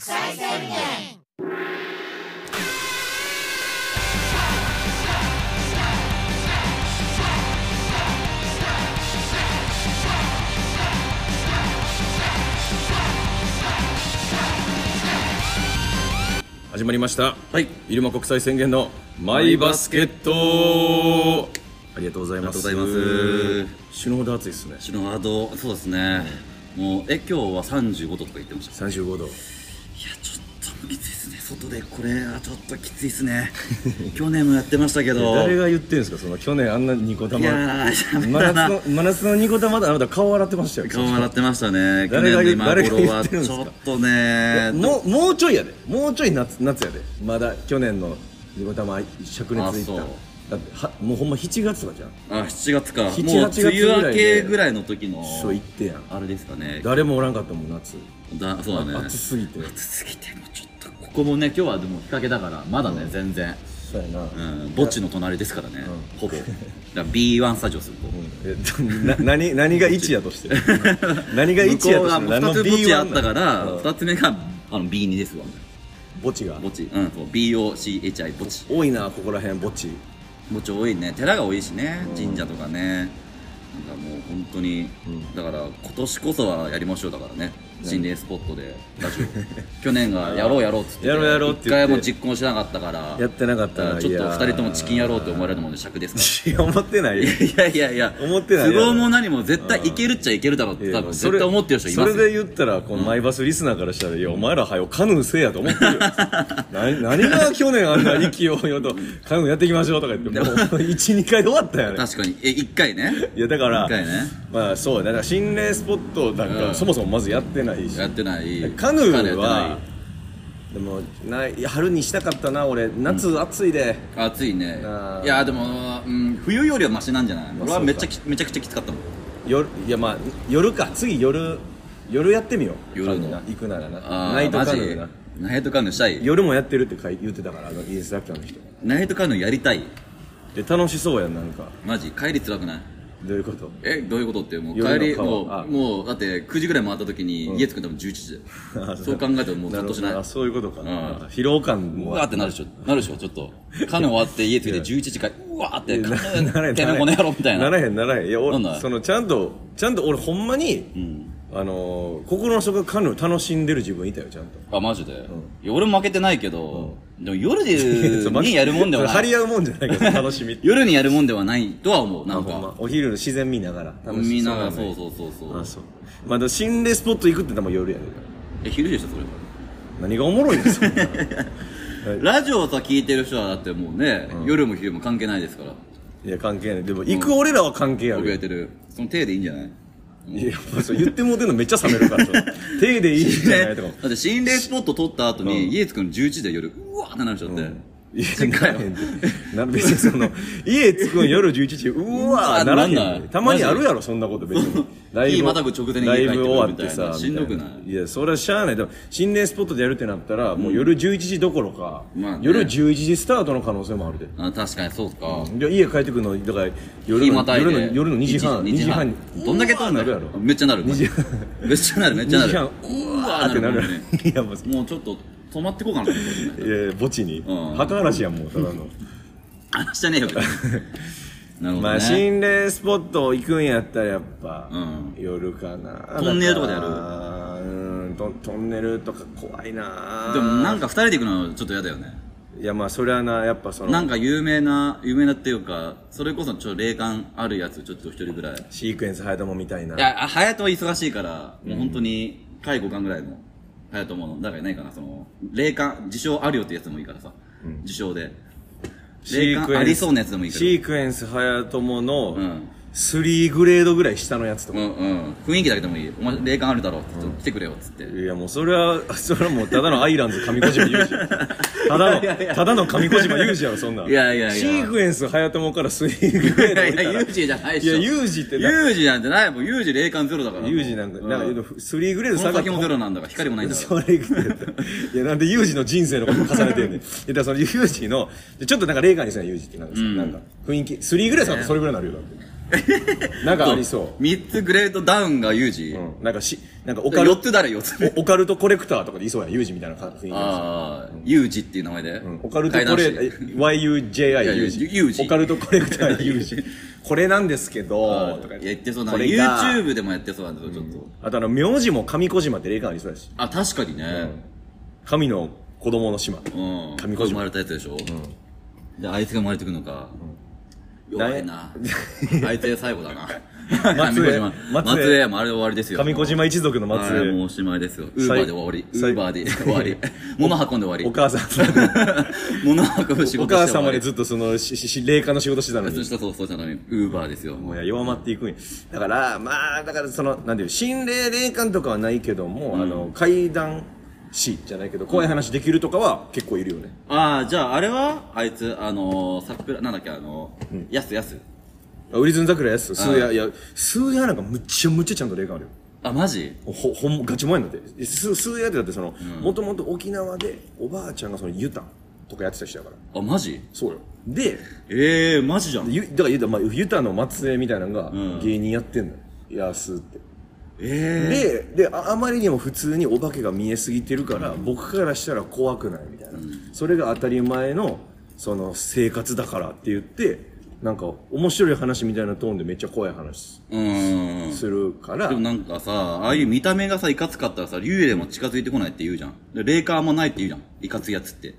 際宣言。始まりました。はい。入間国際宣言のマイバスケット。ありがとうございます。ありがとうございます。死ぬほど暑いですね。篠原堂そうですね、もうえ今日は35度とか言ってました。い35度。やちょっときついですね。外でこれはちょっときついですね。去年もやってましたけど。誰が言ってんですかその去年あんなニコ玉。いやー真夏の真夏のニコ玉であなた顔洗ってましたよ顔洗ってましたね。去誰が言う年の今頃はちょっとねもうもうちょいやで。もうちょい夏夏やで。まだ去年のニコ玉灼熱いっただってはもうほんま7月とかじゃん。あ7月か。もう7梅月ぐらいで雨明けぐらいの時のそう言ってやん。あれですかね。誰もおらんかったもん夏だそうだね。暑すぎて。暑すぎてもうちょっとここもね今日はでも日陰だからまだね、全然。そうやな、うん。墓地の隣ですからね、ほぼ。だから B1 スタジオすると、えな何何が1やとして？何が1向こうがやとして？2つ墓地あったからうん。2つ目があの B2 ですわ。墓地が？墓地うんそう。BOCHI 墓地多いなここら辺墓地墓地多いね。寺が多いしね神社とかね。なんかもう本当に、だから今年こそはやりましょうだからね心霊スポットでラジオ。去年がやろうやろうっつっててやろうやろうって回も実行しなかったからやってなかったな。ちょっといやー。2人ともチキンやろうって思われるもんで尺ですかいや思ってないよ。らいやいやいや思ってない都合も何も絶対いけるっちゃいけるだろうって多分絶対思ってる人いますよ。それで言ったらこのマイバスリスナーからしたら「いやお前らはよカヌーせえや」と思ってるよ。何何が去年あんな意気揚々と「カヌーやっていきましょう」とか言ってもう12回で終わったよね。確かに。え1回ね。いやだから一回ね。まあそうだから心霊スポットなんか、うん。そもそもまずやってないし。やってない。カヌーはでもない春にしたかったな俺。夏暑いで、ない暑いねいやでも、うん、冬よりはマシなんじゃない？あ俺はめっちゃきめちゃくちゃきつかったもん。夜いやまあ夜か。次夜夜やってみよう。夜の。行くならな。ナイトカヌーな。ナイトカヌーしたい？夜もやってるって言ってたからあのインストラクターの人。ナイトカヌーやりたい。で楽しそうやんなんか。マジ？帰り辛くない？どういうこと？えどういうことってもう帰り川。もあ。うもうだって9時ぐらい回った時に家着くの多分11時だよ。そう。考えたらもうゾッとしない。あそういうことか、うん。疲労感。うもわーってなるでしょ。なるでしょちょっと。カヌー終わって家着いて11時からうわーってカヌなならへんーてめえこの野郎みたいな。ならへんならへん。いや俺そのちゃんとちゃんと俺ほんまに、あのー心の底でカヌー楽しんでる自分いたよちゃんと。あマジで、いや俺も負けてないけど、でも夜で にやるもんでは張ない。り合うもんじゃないけど楽しみ 夜にやるもんではないとは思うなんほんまかお昼の自然見ながら。楽しみんながそうそうそうそう。あそう。まあでも心霊スポット行くって言ったらもう夜やで。え昼でしょそれ。何がおもろいんですか？ラジオをさ聞いてる人はだってもうね、夜も昼も関係ないですから。いや関係ない。でも行く俺らは関係あるよ。僕がやってる。その手でいいんじゃない？いやそう言ってもうてんのめっちゃ冷めるから手でいいんじゃないとか。だって心霊スポット撮った後に、家着くの11時で夜。うわーってなる人って、いやならへんで。な別にその家着くん夜11時うわーならへんなんないでたまにあるやろそんなこと別に。ライブ日またぐ直前に家帰ってくるライブ終わってみたいなさしんどくない？いやそれはしゃあない。でも心霊スポットでやるってなったらもう夜11時どころかまあね。夜11時スタートの可能性もあるで。あ確かにそうか、いや家帰ってくるのだから夜の日またいで。夜の夜の2時半2時半。どんだけ撮るの？なるやろ。めっちゃなる。2時めっちゃなる。めっちゃな2時る半。うわーってなるやんねいやもうもうちょっと止まってこうかなと思って。いや墓地に。うん。墓嵐やんもうただの。話してねえよ。別 になるほまあ心霊スポット行くんやったらやっぱ、うん。夜かな。トンネルとかでやる？うんトントンネルとか怖いな。でもなんか二人で行くのちょっと嫌だよね。いやまあそれはなやっぱそのなんか有名な有名なっていうかそれこそちょっと霊感あるやつちょっと一人ぐらい。シークエンス早友みたいな。いやあ隼人は忙しいからもう本当に介護官ぐらいの隼人もの。だからいないかなその霊感自称あるよってやつでもいいからさ、自称で。霊感ありそうなやつでもいいけど。シークエンス早友のうん3グレードぐらい下のやつとか、うんうん。雰囲気だけでもいい。お前霊感あるだろうって来てくれよっつって、いやもうそれはそれはもうただのアイランズ上小島裕二やただのただの上小島裕二やろそんなんいやいやいや。シークエンス早友から3グレードいやいや、置いたらユージじゃないでしょ。いやユージってなユージなんてない。もん。ユージ霊感ゼロだから。ユージなんか、うなんか、3グレードこの先もゼロなんだから、光もないんだかそれ言っていや、なんでユージの人生のこと重ねてんねん。いや、だからそのユージの、ちょっとなんか霊感にせなユージってなんかさ、なんか、雰囲気、3グレードだとそれぐらいになるよ、だって。なんかありそう。3つグレードダウンがユージ、うん、なんかしなんかオカル4つ誰4つおオカルトコレクターとかでいそうやんユージみたいな雰囲気ですああ、ユージっていう名前で、うん。オカルトコレ YUJI ユージユージ。オカルトコレクターユージ。これなんですけどとかいや言ってそうなこれが YouTube でもやってそうなんですよちょっと、あとあの名字も上小島って霊感ありそうだし。あ確かにね。神の子供の島。うん、上小島。生まれたやつでしょ、であいつが生まれてくるのか、弱いな。あいつ最後だな。松江。松江。松江もあれで終わりですよ。上小島一族のはい末裔もうおしまいですよ。ウーバーで終わり。ウ最ーバーで終わり。物運んで終わり。お母さん。物運ぶ仕お事して終わり。母様でずっとそのしし霊感の仕事してたのに。そうそうしたのにウーバーですよもうや弱まっていくんやだからまあだからそのなんていう心霊霊感とかはないけども、あの怪談師じゃないけど怖い話できるとかは結構いるよね。ああじゃああれはあいつあのー、桜なんだっけあのー、やすやす。ウリズン桜やす。スーヤいやスーヤなんかむっちゃむっちゃちゃんと霊感あるよ。あマジ？ほほんガチモンやんだって。ススーヤってだってそのもともと沖縄でおばあちゃんがそのユタンとかやってた人やから。あマジ？そうよ。でええー、マジじゃん。ゆだからユタ,、まあ、ユタの末裔みたいなのがん。芸人やってんのよ、ヤスってえででああまりにも普通にお化けが見えすぎてるから、僕からしたら怖くないみたいな、それが当たり前のその生活だからって言ってなんか面白い話みたいなトーンでめっちゃ怖い話するから、でもなんかさ、ああいう見た目がさ、いかつかったらさ、幽霊も近づいてこないって言うじゃん。で霊感もないって言うじゃん。いかついやつって。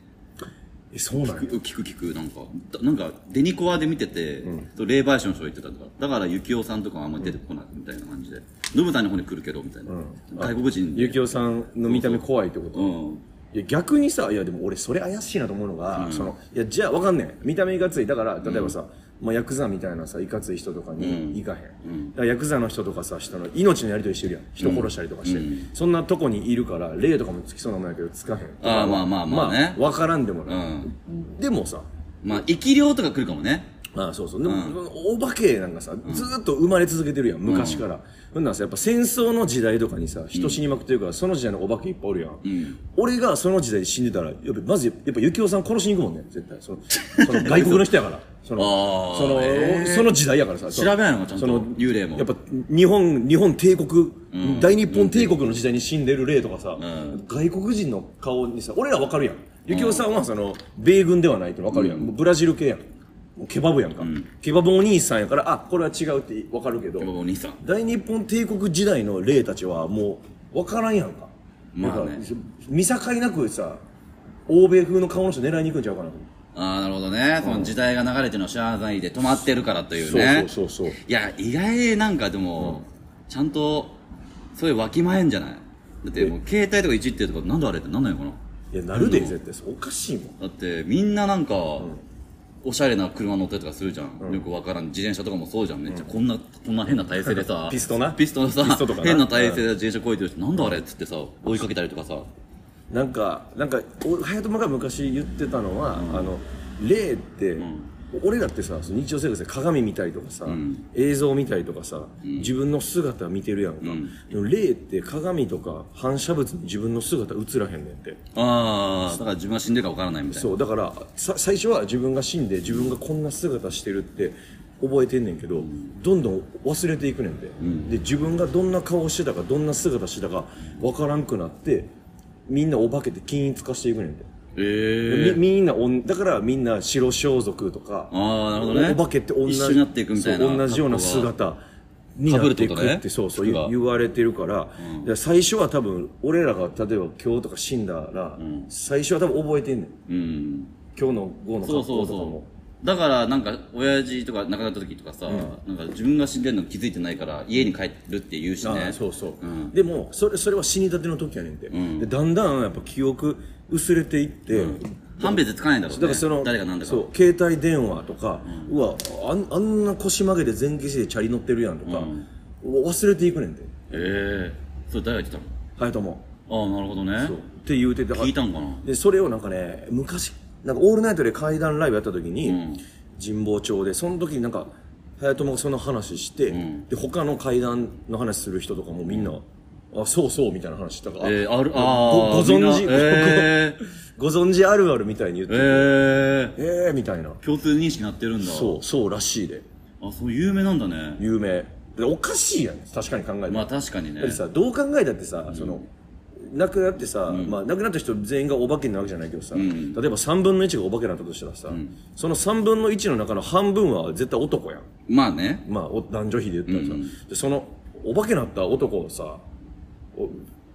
えそうなんや聞く聞く、なんか。だなんか、デニコアで見てて、そう霊媒師の人が言ってたとか。だから、ユキオさんとかはあんまり出てこないみたいな感じで。ノブさんの方に来るけど、みたいな。外国人で。ゆきおさんの見た目怖いってこと？うん。いや逆にさいやでも俺それ怪しいなと思うのが、そのいやじゃあわかんねん見た目いかついだから例えばさ、まあ、ヤクザみたいなさいかつい人とかに行かへん、だからヤクザの人とかさ人の命のやり取りしてるやん。人殺したりとかして、そんなとこにいるから霊とかもつきそうなもんやけどつかへん。あーまあまあまあね。わからんでもない、うん。でもさまあ、生き量とか来るかもね。ああそうそう。でも、お化けなんかさずーっと生まれ続けてるやん昔から、ほんならさやっぱ戦争の時代とかにさ人死にまくってるから、その時代のお化けいっぱいおるやん、俺がその時代で死んでたらやっぱまずやっぱ幸男さん殺しに行くもんね絶対。そのその外国の人やからそのその、その時代やからさ調べないのかちゃんとその幽霊も。やっぱ日本日本帝国、大日本帝国の時代に死んでる霊とかさ、外国人の顔にさ俺らわかるやん。幸男さんはその米軍ではないってわかるやん、もうブラジル系やん。もうケバブやんか、ケバブお兄さんやからあこれは違うってわかるけどお兄さん。大日本帝国時代の霊たちはもうわからんやんか。まあね。見境なくさ欧米風の顔の人狙いに行くんちゃうかなとああ、なるほどね。その時代が流れてるの知らないで止まってるからというね。そうそうそうそう。いや、意外なんかでも、ちゃんと、そういうわきまえんじゃない？だってもう携帯とかいじってるとか、なんであれってなんないのかな？いやなるで絶対そうおかしいもん。だってみんななんか、おしゃれな車乗ったりとかするじゃん、よくわからん自転車とかもそうじゃん。めっちゃこんなこんな変な体勢でさ ピストな？ピストのさピストとかな？変な体勢で自転車こいてる人、なんだあれっつってさ追いかけたりとかさなんかなんかお隼人が昔言ってたのは、あの霊って、俺らってさその日常生活で鏡見たりとかさ、映像見たりとかさ、自分の姿見てるやんか、でも霊って鏡とか反射物に自分の姿映らへんねんって。ああだから自分が死んでるかわからないみたいな。そうだからさ最初は自分が死んで自分がこんな姿してるって覚えてんねんけど、どんどん忘れていくねんで,、で自分がどんな顔してたかどんな姿してたか分からんくなってみんなお化けて均一化していくねんで、ええみみんなおんだからみんな白装束とかああなるほどね。お化けって同じ一緒になっていくみたいな同じような姿になっていくってねそうそう言言われてるから、で最初は多分俺らが例えば今日とか死んだら、最初は多分覚えてんねん。うん。今日の午後の格好とかもだからなんか親父とか亡くなった時とかさ、なんか自分が死んでるの気づいてないから家に帰るって言うしあねあそうそう、ん。でもそれそれは死にたての時やねんて、でだんだんやっぱ記憶薄れていって、判別つかないんだろうね。だからその誰が何だか。そう携帯電話とか、うわあんあんな腰曲げて前傾姿勢でチャリ乗ってるやんとか、忘れていくねんて。ええ。それ誰が言ってたの？隼人もああなるほどね。そう。って言うてて聞いたんかな？でそれをなんかね昔なんかオールナイトで怪談ライブやった時に、ん。神保町でその時になんか隼人もその話して、で他の怪談の話する人とかもみんな、あそうそうみたいな話したから、えー、あるごああご存知え ご存知あるあるみたいに言ってー、えー、ええー、みたいな。共通認識になってるんだ。そうそうらしいで。あそう有名なんだね。有名。でおかしいやん。確かに考えたらまあ確かにね。だってさどう考えたってさ、その亡くなってさ、まあ、亡くなった人全員がお化けになるわけじゃないけどさ、例えば3分の1がお化けになったとしたらさ、その3分の1の中の半分は絶対男やん。まあね。まあお男女比で言ったらさ、でそのお化けになった男をさお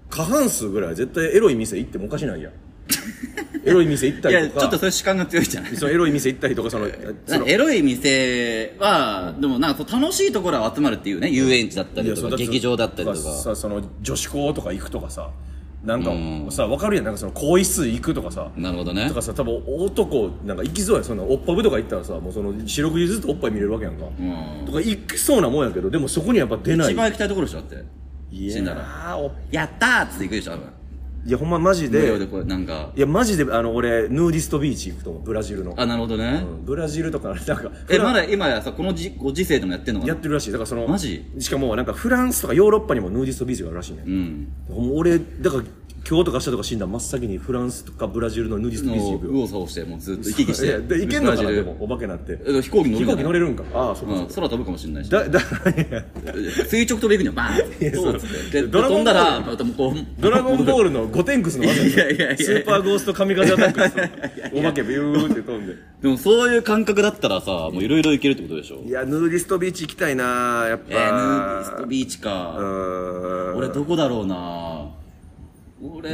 過半数ぐらいは絶対エロい店行ってもおかしないやん エロい店行ったりとかちょっとそういう主観が強いじゃない？そのエロい店行ったりとかそのそのエロい店は、でもなんか楽しいところは集まるっていうね、遊園地だったりとか、劇場だったりとか。さその女子校とか行くとかさなんかうんさ分かるやんなんかその更衣室行くとかさなるほどねと。かさ多分男なんか行きそうやんそんなおっぱぶとか行ったらさもうその四六時中おっぱい見れるわけやんか、うん。とか行きそうなもんやけどでもそこにやっぱ出ない一番行きたいところでしょ、だって。い。ややったーっつって行くでしょ、多分。いやほんまマジで。無料でこれ、なんか。いやマジであの俺ヌーディストビーチ行くと思う。ブラジルの。あ、なるほどね。うん。ブラジルとか なんかえ、フランまだ今やさ、このじご時世でもやってんのかな？やってるらしい。だからそのマジ？しかもなんかフランスとかヨーロッパにもヌーディストビーチがあるらしいね、うん。ほんま俺だから今日とか明日とか死んだら真っ先にフランスとかブラジルのヌーディストビーチ行くよ右往左往して、もうずっと行き来して。で行けんのかなでもお化けなって。え飛行機乗る飛行機乗れるんか。ああそうか空飛ぶかもしれないし。だだ垂直飛び行くんよ、バーンそうっつって。で、ドラゴン飛んだら、またもうこう、ドラゴンボールのゴテンクスの技いやいやいやスーパーゴースト神風アタックですよ。お化けビューって飛んで。でもそういう感覚だったらさ、もういろいろ行けるってことでしょ？いやヌーディストビーチ行きたいなやっぱえー、ヌーディストビーチうか。ーん。俺どこだろうな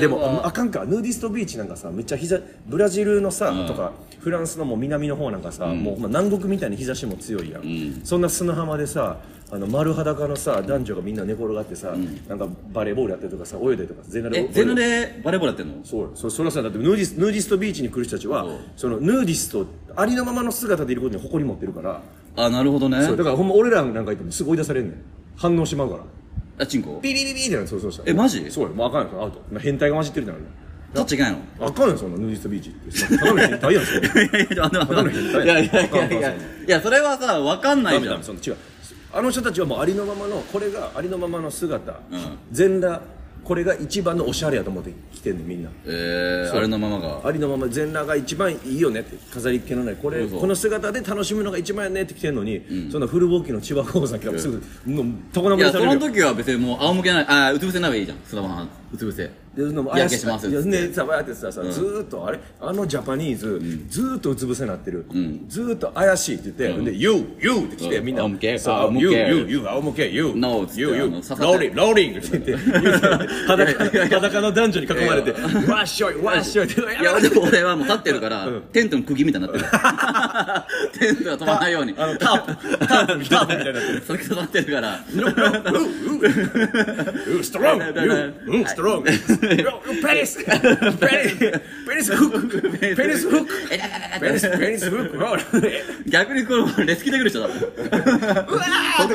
でもあかんか。ヌーディストビーチなんかさめっちゃ日ざブラジルのさ、うん。とかフランスのもう南の方なんかさ、もうほんま南国みたいに日差しも強いやん、ん。そんな砂浜でさあの丸裸のさ男女がみんな寝転がってさ、なんかバレーボールやってるとかさ泳いだりとか全裸でえ、全裸でバレーボールやってんの？そう。よそそれはさだ。ってヌーディスヌーディストビーチに来る人たちはそのヌーディストありのままの姿でいることに誇り持ってるから、あ、なるほどね。そう。だからほんま俺らなんかいてもすぐ追い出されんねん。反応しまうからあ、チンコ？ピリビリビリってなるそうそうそうえマジそうよもうあかんよそのアウト変態が混じってるってなるタッチいけないのあかんよそんなヌーディストビーチってそんなただの変態やんそれいやいや、いやいやいやいやいや、それはさ、わかんないじゃん。その違うあの人たちはもうありのままのこれがありのままの姿、全裸これが一番のおしゃれやと思って来てんねんみんな。えー、あれのままが。ありのまま全裸が一番いいよねって飾りっ気のないこれそうそう。この姿で楽しむのが一番やねって来てんのに、そん。なフルボーキの千葉鉱石がすぐもうとこないや、そのぶりされるよ時は別にもう仰向けない、あ、うつ伏せならいいじゃん。スマホうつ伏せ。でそんなもう日焼けしますいやっつってねさばやってさ、さずーっとあれ？あのジャパニーズ、ずーっとうつ伏せになってる、ずーっと怪しいって言って、で You You って来て、うん。みんな。仰向けそう仰向 You け You You 仰向け You No っつって You あ You の刺さって Loading Loading って言って。裸裸の男女に囲まれてわっしょいわっしょいって。いや、でも俺はもう立ってるから、テントの釘みたいになってる。テントが飛ばないように。あのタープタープみたいになってる。それが立ってるから。You You スペニスペニスフックペニスフックペニスペニスフックほら逆にこれレスキできる人だもん。そこ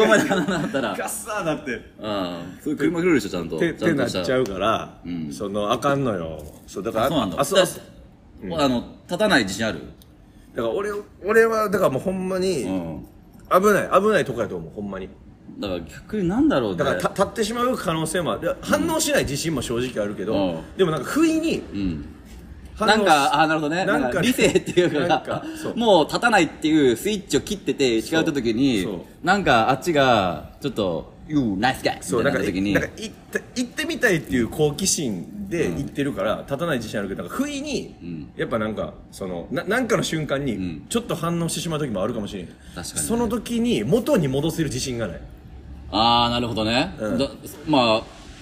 まで離なったら。ガッサーなって。ああ、そういう車来るでしょ、ちゃんと。ってってなっちゃう。うから、そのあかんのよ。そうだからそうなんだ。あそうだあの、立たない自信ある？だから俺俺はだからもうほんまに、うん。危ない危ないとこやと思うほんまにだから逆になんだろうね。だからた立ってしまう可能性もある。反応しない自信も正直あるけど、うん。でもなんか不意にうん。なんか、あなるほどね。なんんか理性っていうかもう立たないっていうスイッチを切ってて違う時になんかあっちが、ちょっと、nice guy! そうなんかみたいな時に。なん、か行ってみたいっていう好奇心で行ってるから、立たない自信あるけどなんか不意に、やっぱなんかそのななんかの瞬間にちょっと反応してしまう時もあるかもしれない、確かにね。その時に元に戻せる自信がないああ、なるほどね。うん。だま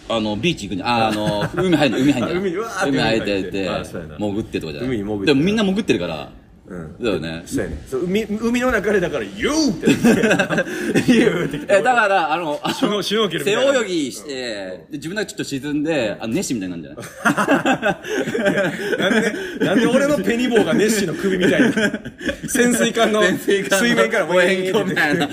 あ、あの、ビーチ行くに、あー、あの、海入るの、海入るの。あ海うわーって海入って。てあてそうやな、潜ってとかじゃない。海に潜って。でもみんな潜ってるから、うん。だよね。そうやね。そう海海の中でだから「YOU!」って「YOU!」って来てえ、だから、あの、あシュノシュノーケルみ背たいな。泳ぎして、で自分だけちょっと沈んで、あの、ネッシーみたいになるんじゃない？なんでなんで俺のペニボーがネッシーの首みたいな。潜水艦の潜水面から望遠鏡みたいな。い。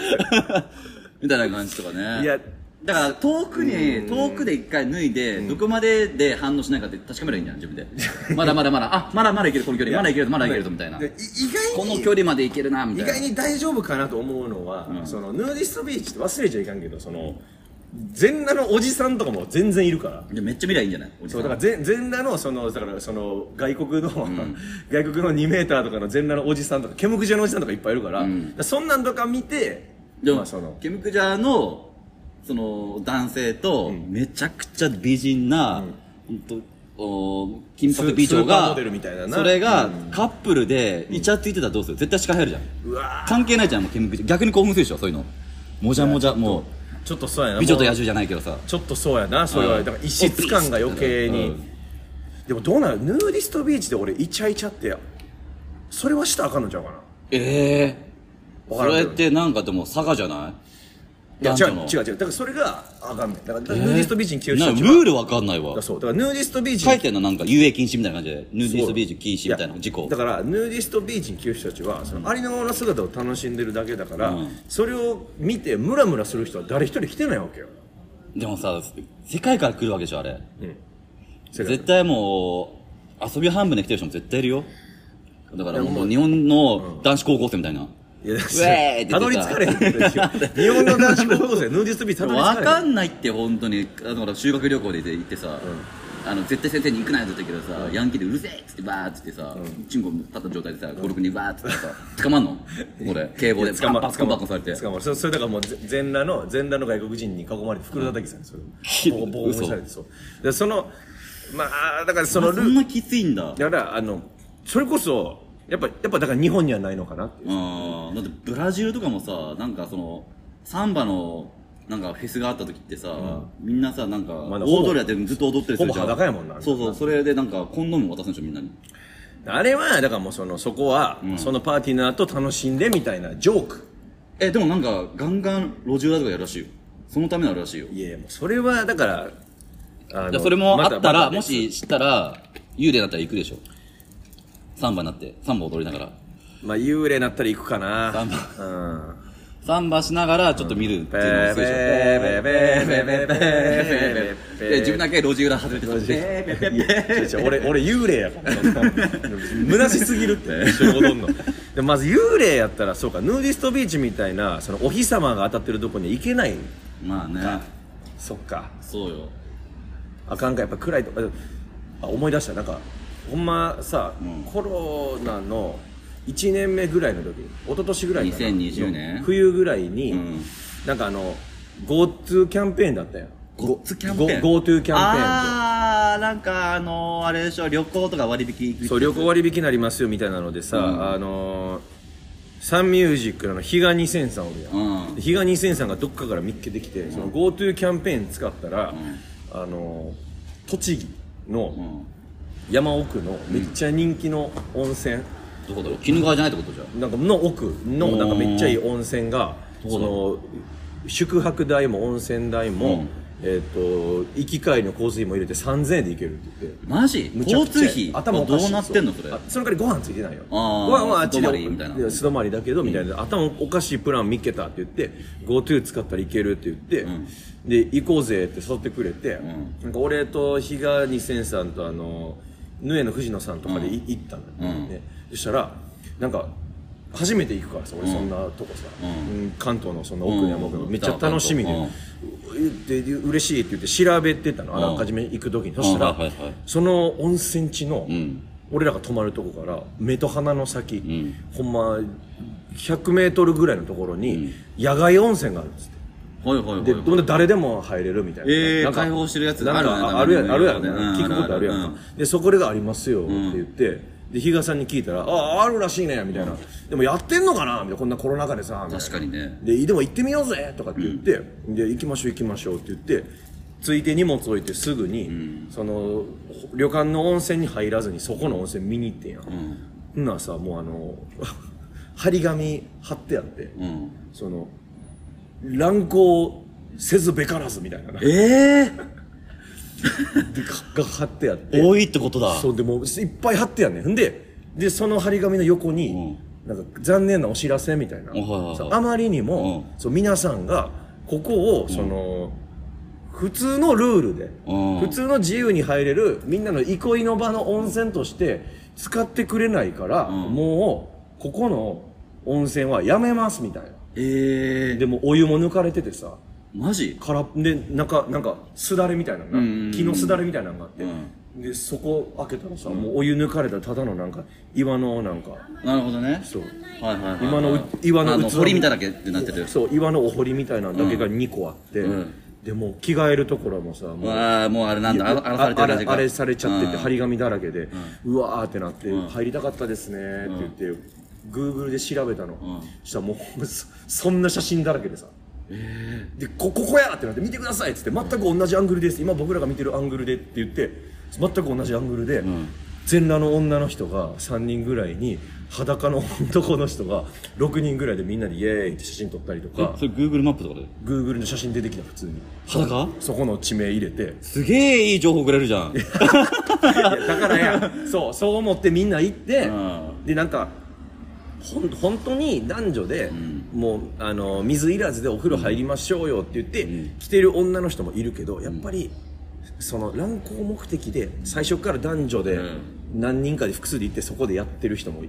みたいな感じとかね。いやだから遠くに、遠くで一回脱いで、どこまでで反応しないかって確かめればいいんじゃん、自分で。まだまだまだ、あ、まだまだいける、この距離、まだいける、まだいけるぞ、みたいな。意外にこの距離までいけるな、みたいな。意外に大丈夫かなと思うのは、うん。そのヌーディストビーチって忘れちゃいかんけどその全裸のおじさんとかも全然いるから。でめっちゃ未来いいんじゃないそうんだから全全裸のそのだからその外国の、外国の2メーターとかの全裸のおじさんとか毛むくじゃのおじさんとかいっぱいいるから,、ん。そんなんとか見てでも、まあその。毛むくじゃらの、その、男性と、めちゃくちゃ美人な、ほんと、お金髪美女がスーパーモデルみたいなな。それがうん。カップルでイチャついてたらどうする？絶対視界入るじゃん。うわ関係ないじゃんもう毛むくじゃら。逆に興奮するでしょそういうの。もじゃもじゃもうちょっとそうやな美女と野獣じゃないけどさ。ちょっとそうやなそれはうん。だから異質感が余計に、うん。でもどうなる？ヌーディストビーチで俺イチャイチャってそれはしたらあかんのちゃうかな？ええそれってなんかでも性じゃない？いや違う違う違う。だからそれがあかんねん。だからヌーディストビーチになたちはルールわかんないわ。そうだからヌーディストビーチ書にいてんのなんか遊泳禁止みたいな感じで？ヌーディストビーチ禁止みたいな事故。だからヌーディストビーチに来る人たちはそのありのままの姿を楽しんでるだけだから、うん。それを見てムラムラする人は誰一人来てないわけよ、でもさ世界から来るわけでしょあれ。うん、絶対もう遊び半分で来てる人も絶対いるよ。だからもうもう日本の男子高校生みたいな、いやた。どり着かれへんって日本の男子高校生ヌーディストビーチたどり着わかれへん。かんないって本当に。だから修学旅行で行ってさ、あの絶対先生に行くなよって言ったけどさ、ヤンキーでうるせえっつってバーッつってさ、チンコ立った状態でさ56人バーッつってさ捕まんの？俺警棒で捕まバッカンバッカンされて捕まるそれそれだからもうぜ全裸の全裸の外国人に囲まれて袋叩きされてそれボコボコにされてそうでそのまあだからそのルーそんなきついんだだからあのそれこそやっぱやっぱだから日本にはないのかなっていう。うんだってブラジルとかもさなんかそのサンバのなんかフェスがあった時ってさ、みんなさなんかまだ大通りやってずっと踊ったりする。ほぼ裸やもんなそうそうそれでなんかコンドーム渡すんでしょみんなに。あれはだからもうそのそこは、そのパーティーの後楽しんでみたいなジョーク。えでもなんかガンガン路地裏とかやるらしいよ。そのためにあるらしいよ。いやいやもうそれはだからあじゃあそれもあったら、またもし知ったら幽霊だったら行くでしょサンバになってサンバ踊りながら。まあ幽霊なったら行くかな。サンバ、うん、サンバしながらちょっと見るっていうのをするでしょ、うん、で自分だけ路地裏外れてたし俺俺幽霊やから虚しすぎるって一緒踊んのでまず幽霊やったらそうかヌーディストビーチみたいなそのお日様が当たってるとこには行けないまあねそっかそうよあかんかやっぱ暗いとあ思い出したなんかほんまさ、うん。コロナの1年目ぐらいの時一昨年ぐらいかな。2020年。冬ぐらいに、うん。なんかあの GoTo キャンペーンだったやん。GoTo キャンペーン？Go- GoTo キャンペーンあーなんかあのー、あれでしょ旅行とか割引そう旅行割引になりますよみたいなのでさ、うん。あのーサンミュージックの比嘉2000さんおるやん、うん。で比嘉2000さんがどっかから見っけてきて、その GoTo キャンペーン使ったら、あのー栃木のうん山奥のめっちゃ人気の温泉、どこだろう？鬼怒川じゃないってことじゃん。なんかの奥のなんかめっちゃいい温泉がどそこの宿泊代も温泉代も、うん。えっ、と行き帰りの交通費も入れて3000円で行けるって言って。マジ？むちゃくちゃ。交通費？頭おかしい。うなってんのそれ？あその代わりご飯ついてないよ。あーご飯はあっちで素泊まりみたいな。素泊まりだけどみたいな、頭おかしいプラン見っけたって言って GoTo 使ったらいけるって言って、ん。で行こうぜって誘ってくれて、ん。なんか俺と比嘉二千さんとあのヌエの藤野さんとかでい、行ったのね。そしたらなんか初めて行くからさ俺そんなとこさ、うん。うん関東のそんな奥の山奥の、うん。めっちゃ楽しみで、うん。でで嬉しいって言って調べてたのあらかじめ行く時に。そしたら、その温泉地の、うん。俺らが泊まるとこから目と鼻の先、ん。ほんま100メートルぐらいのところに野外温泉があるんですってはいはいはい。でほんで誰でも入れるみたいな、えーなんか開放してるやつなんあるね。かあるやあるやろね、うん聞くことあるやんか、うん。でそこでがありますよって言って、で比嘉さんに聞いたら「あああるらしいね」みたいな、でもやってんのかな？みたいな。こんなコロナ禍でさみたいな。確かにね。ででも行ってみようぜ。とかって言って、で行きましょう行きましょうって言ってついて荷物置いてすぐに、その旅館の温泉に入らずにそこの温泉見に行ってんやん。ほんならさもうあの 張り紙貼ってあって、うん。その乱行せずべからずみたいな。ええ が貼ってあって。多いってことだ。そうでもういっぱい貼ってやんねん。ででその張り紙の横に、なんか残念なお知らせみたいな、あまりにも、そう皆さんがここをその、普通のルールで、うん。普通の自由に入れるみんなの憩いの場の温泉として使ってくれないから、ん。もうここの温泉はやめますみたいなええ。でもお湯も抜かれててさ。マジ？からでなんかなんかすだれみたいなのが、うんうんうん木のすだれみたいなのがあって、うん。でそこ開けたらさ、もうお湯抜かれたただのなんか岩のなんか。なるほどね。そう。はいはいはいはい。今のう岩の器。堀みたいだけってなってる。そう岩のお堀みたいなのだけが2個あって、うん。でもう着替えるところもさもうわあもうあれなんだあらされてあるあれされちゃっててうん。張り紙だらけで、うわーってなって、入りたかったですねって言って、グーグルで調べたの、そしたらもうそそんな写真だらけでさ。でこここやってなって見てくださいっつって全く同じアングルです。今僕らが見てるアングルでって言って全く同じアングルで、全裸の女の人が3人ぐらいに裸の男の人が6人ぐらいでみんなでイエーイって写真撮ったりとか。それ Google マップとかで？Google の写真出てきた普通に。裸？そこの地名入れて。すげえいい情報くれるじゃん。だからやそうそう思ってみんな行って、うん。でなんかほん本当に男女で、もうあの水いらずでお風呂入りましょうよって言って、来てる女の人もいるけどやっぱり、その乱交目的で最初から男女で何人かで複数で行ってそこでやってる人も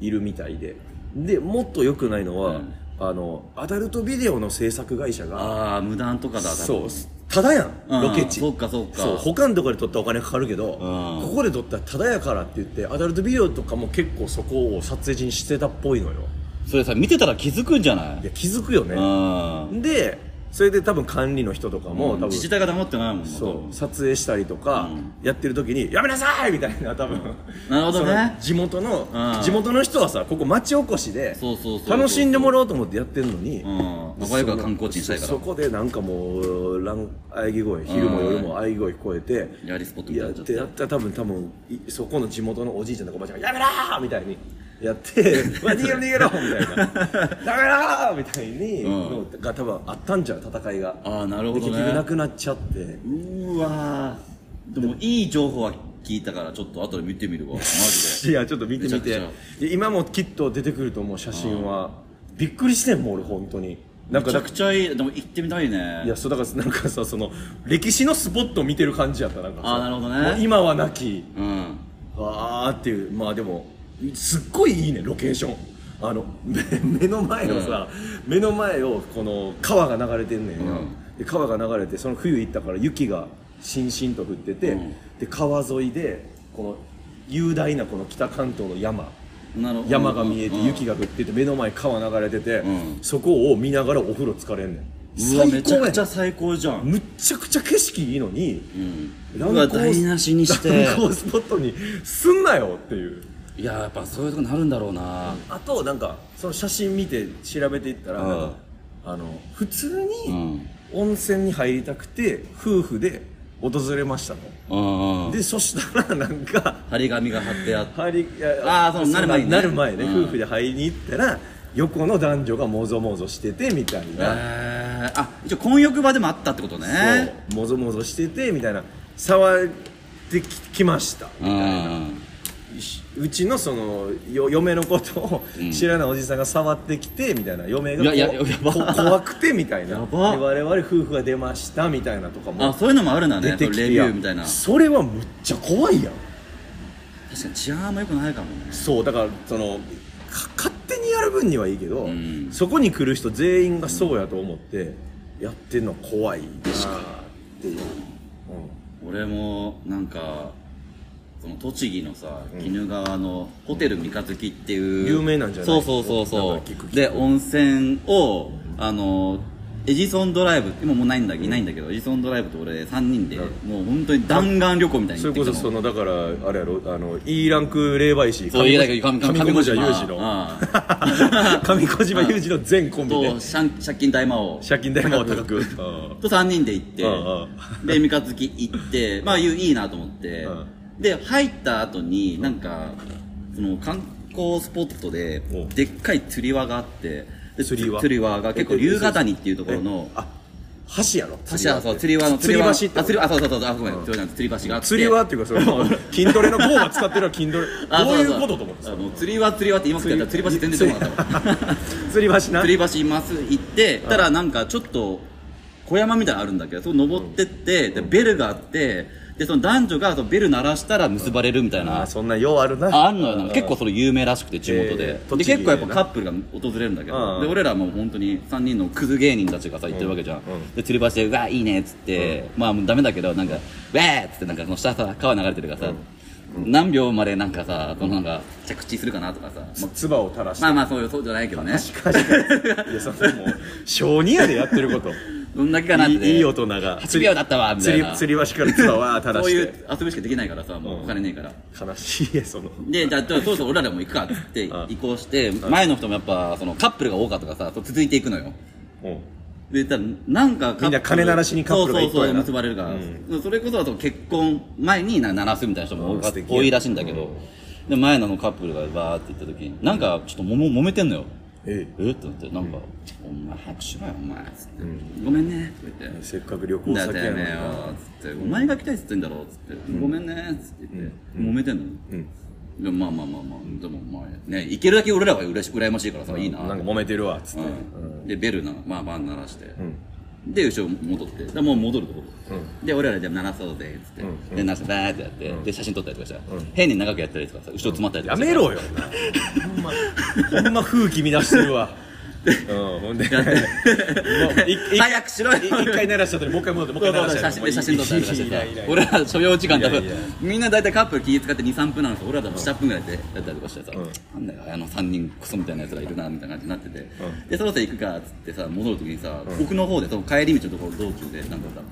いるみたいで。でもっと良くないのは、あのアダルトビデオの制作会社がああ無断とかだ多そう分ただやんうんロケ地。そっかそっか。そう他のところで撮ったらお金かかるけど、うん。ここで撮ったらただやからって言ってアダルトビデオとかも結構そこを撮影時にしてたっぽいのよ。それさ見てたら気づくんじゃない？いや気づくよね。うん。でそれで多分管理の人とかも、多分自治体が黙ってないもんなそう撮影したりとか、やってる時に「やめなさい!」みたいな多分、なるほどね。地元の、うん。地元の人はさここ町おこしで楽しんでもらおうと思ってやってるのに、うん。仲良くは観光地にしたいから。そそこでなんかもう乱喘ぎ声昼も夜も喘ぎ声聞こえてやりスポットみたいやっになっちゃってやったら多分多分いそこの地元のおじいちゃんとかおばあちゃんが「やめろー!」みたいにやって「う わ逃げろ逃げろ!」みたいな「ダメだー!」みたいに、うん。のが多分あったんちゃう戦いが。ああなるほでど結局なねくなっちゃって。うーわー。でもいい情報は聞いたからちょっと後で見てみるわ。マジで。いやちょっと見てみて。今もきっと出てくると思う写真は。びっくりしてんもん俺本当に。なんかだめちゃくちゃいい。でも行ってみたいね。いやそうだからなんかさその歴史のスポットを見てる感じやったなんかさ。あーなるほどね。今はなき。うん。わーっていう。まあでもすっごいいいねロケーション。あの目目の前のさ、目の前をこの川が流れてんねんよ、で川が流れてその冬行ったから雪がしんしんと降ってて、うん。で川沿いでこの雄大なこの北関東の山。山が見えてうん。雪が降ってて目の前川流れてて、うん。そこを見ながらお風呂浸かれんねん。うわめちゃくちゃ最高じゃん。むっちゃくちゃ景色いいのに、うん。うわ台無しにして。観光スポットにすんなよっていういややっぱそういうとこなるんだろうな。あとなんかその写真見て調べていったら、うん。あの普通うにん。温泉に入りたくて夫婦で訪れましたと、うんうん。でそしたらなんか張り紙が貼ってあって。入りあーそうなる前にね。なる前ね、うん。夫婦で入りに行ったら横の男女がもぞもぞしててみたいな、えー、あ一応混浴場でもあったってことね。そう。もぞもぞしててみたいな。触ってききました。みたいな、うんうちのそのよ嫁のことを知らないおじさんが触ってきてみたいな。嫁がいやいややば。こ怖くてみたいな。やば。で我々夫婦が出ましたみたいなとかもあそういうのもあるんだね。出てきて。レビューみたいな。確それはむっちゃ怖いやん。かに治安あんま良くないかもね。そうだからそのか勝手にやる分にはいいけど、ん。そこに来る人全員がそうやと思ってやってんのは怖いでしかっていう、俺もなんかその栃木のさ鬼怒川のホテル三日月っていう有名なんじゃない？そうそうそうそう。で温泉をあのエジソンドライブ今もうないんだいないんだけどエジソンドライブと俺3人でもう本当に弾丸旅行みたいにそれこそそのだからあれやろ？あの E ランク霊媒師上小島。裕二の。うん上小島裕二の全コンビで。と借借金大魔王。借金代も高く。うんと3人で行ってうんで三日月行ってまあいいいいなと思って。うで入った後になんかその観光スポットでお。でっかい釣り輪があってで釣り輪。釣り輪が結構龍ヶ谷っていうところのあ橋やろ？橋はそう釣り輪の釣り橋ってあ釣り輪あそうそうそうあごめん。釣り輪釣り橋があって。釣り輪っていうかその 筋トレのゴーが使ってるのは筋トレ。あどういうことと思ってあの釣り輪釣り輪って言いますけど釣り橋全然出てこなかったわ釣り橋な。吊り橋います行ってたらなんかちょっと小山みたいなのあるんだけどそこ登ってってでベルがあってでその男女がそのベル鳴らしたら結ばれるみたいな、あそんなようあるな。ああんのよ。な結構それ有名らしくて地元で,、で結構やっぱカップルが訪れるんだけど、うん。で俺らもう本当に3人のクズ芸人たちがさ行ってるわけじゃん、うん。で吊り橋で「うわいいね」っつって、まあもうダメだけどなんか「ウェー!」っつってなんかその下さ川流れてるからさ、何秒までなんかさそのなんか着地するかなとかさ、まあ唾を垂らして。まあまあそういうそうじゃないけどね。しかしいやそれもう 小児やでやってることどんだけかなっていいい人が。8秒だったわみたいな。釣り橋から唾わー垂らそういう遊びしかできないからさもうお金ねえから、悲しいやその。でじゃあそろそろ俺らでも行くかっつってあ移行して前の人もやっぱそのカップルが多かったからさ続いていくのよ。うん。でたらなんかみんな鐘鳴らしにカップルがそうそうそうな結ばれるから、それこそあと結婚前にな鳴らすみたいな人も多いらしいんだけど、で前のカップルがバーって行った時になんかちょっともも揉めてんのよええ。ってなってなんか、お前早くしろよお前。つって、ごめんねって言って。せっかく旅行だ先やのによつって。お前が来たいっつってんだろつって、ごめんねつって言って、揉めてんの、でもまあまあまあまあでもまあね行けるだけ俺らはうらし羨ましいからさ、いいな。なんか揉めてるわっつって。うん。でベルなまあバン鳴らして、で後ろ戻って。でもう戻るところ、で俺らじゃあ鳴らそうぜっつって、で鳴らしてバーってやって、で写真撮ったりとかした。ら、変に長くやったりとかさ後ろ詰まったりとかやめろよほんまほんま風紀乱してるわ。うんほんで。早くしろよ。い一回鳴らした後にもう一回戻ってもう一回鳴らしたそう写真撮ったりとかしてさ。俺ら所要時間多分みんな大体カップル気使って23分なんですよ。俺ら多分7分ぐらいでやったりとかしてさ、なんだよあの3人クソみたいなやつらいるなみたいな感じになってて、でそろそろ行くかっつってさ戻る時にさ、奥の方でその帰り道のところ道中でなんかさ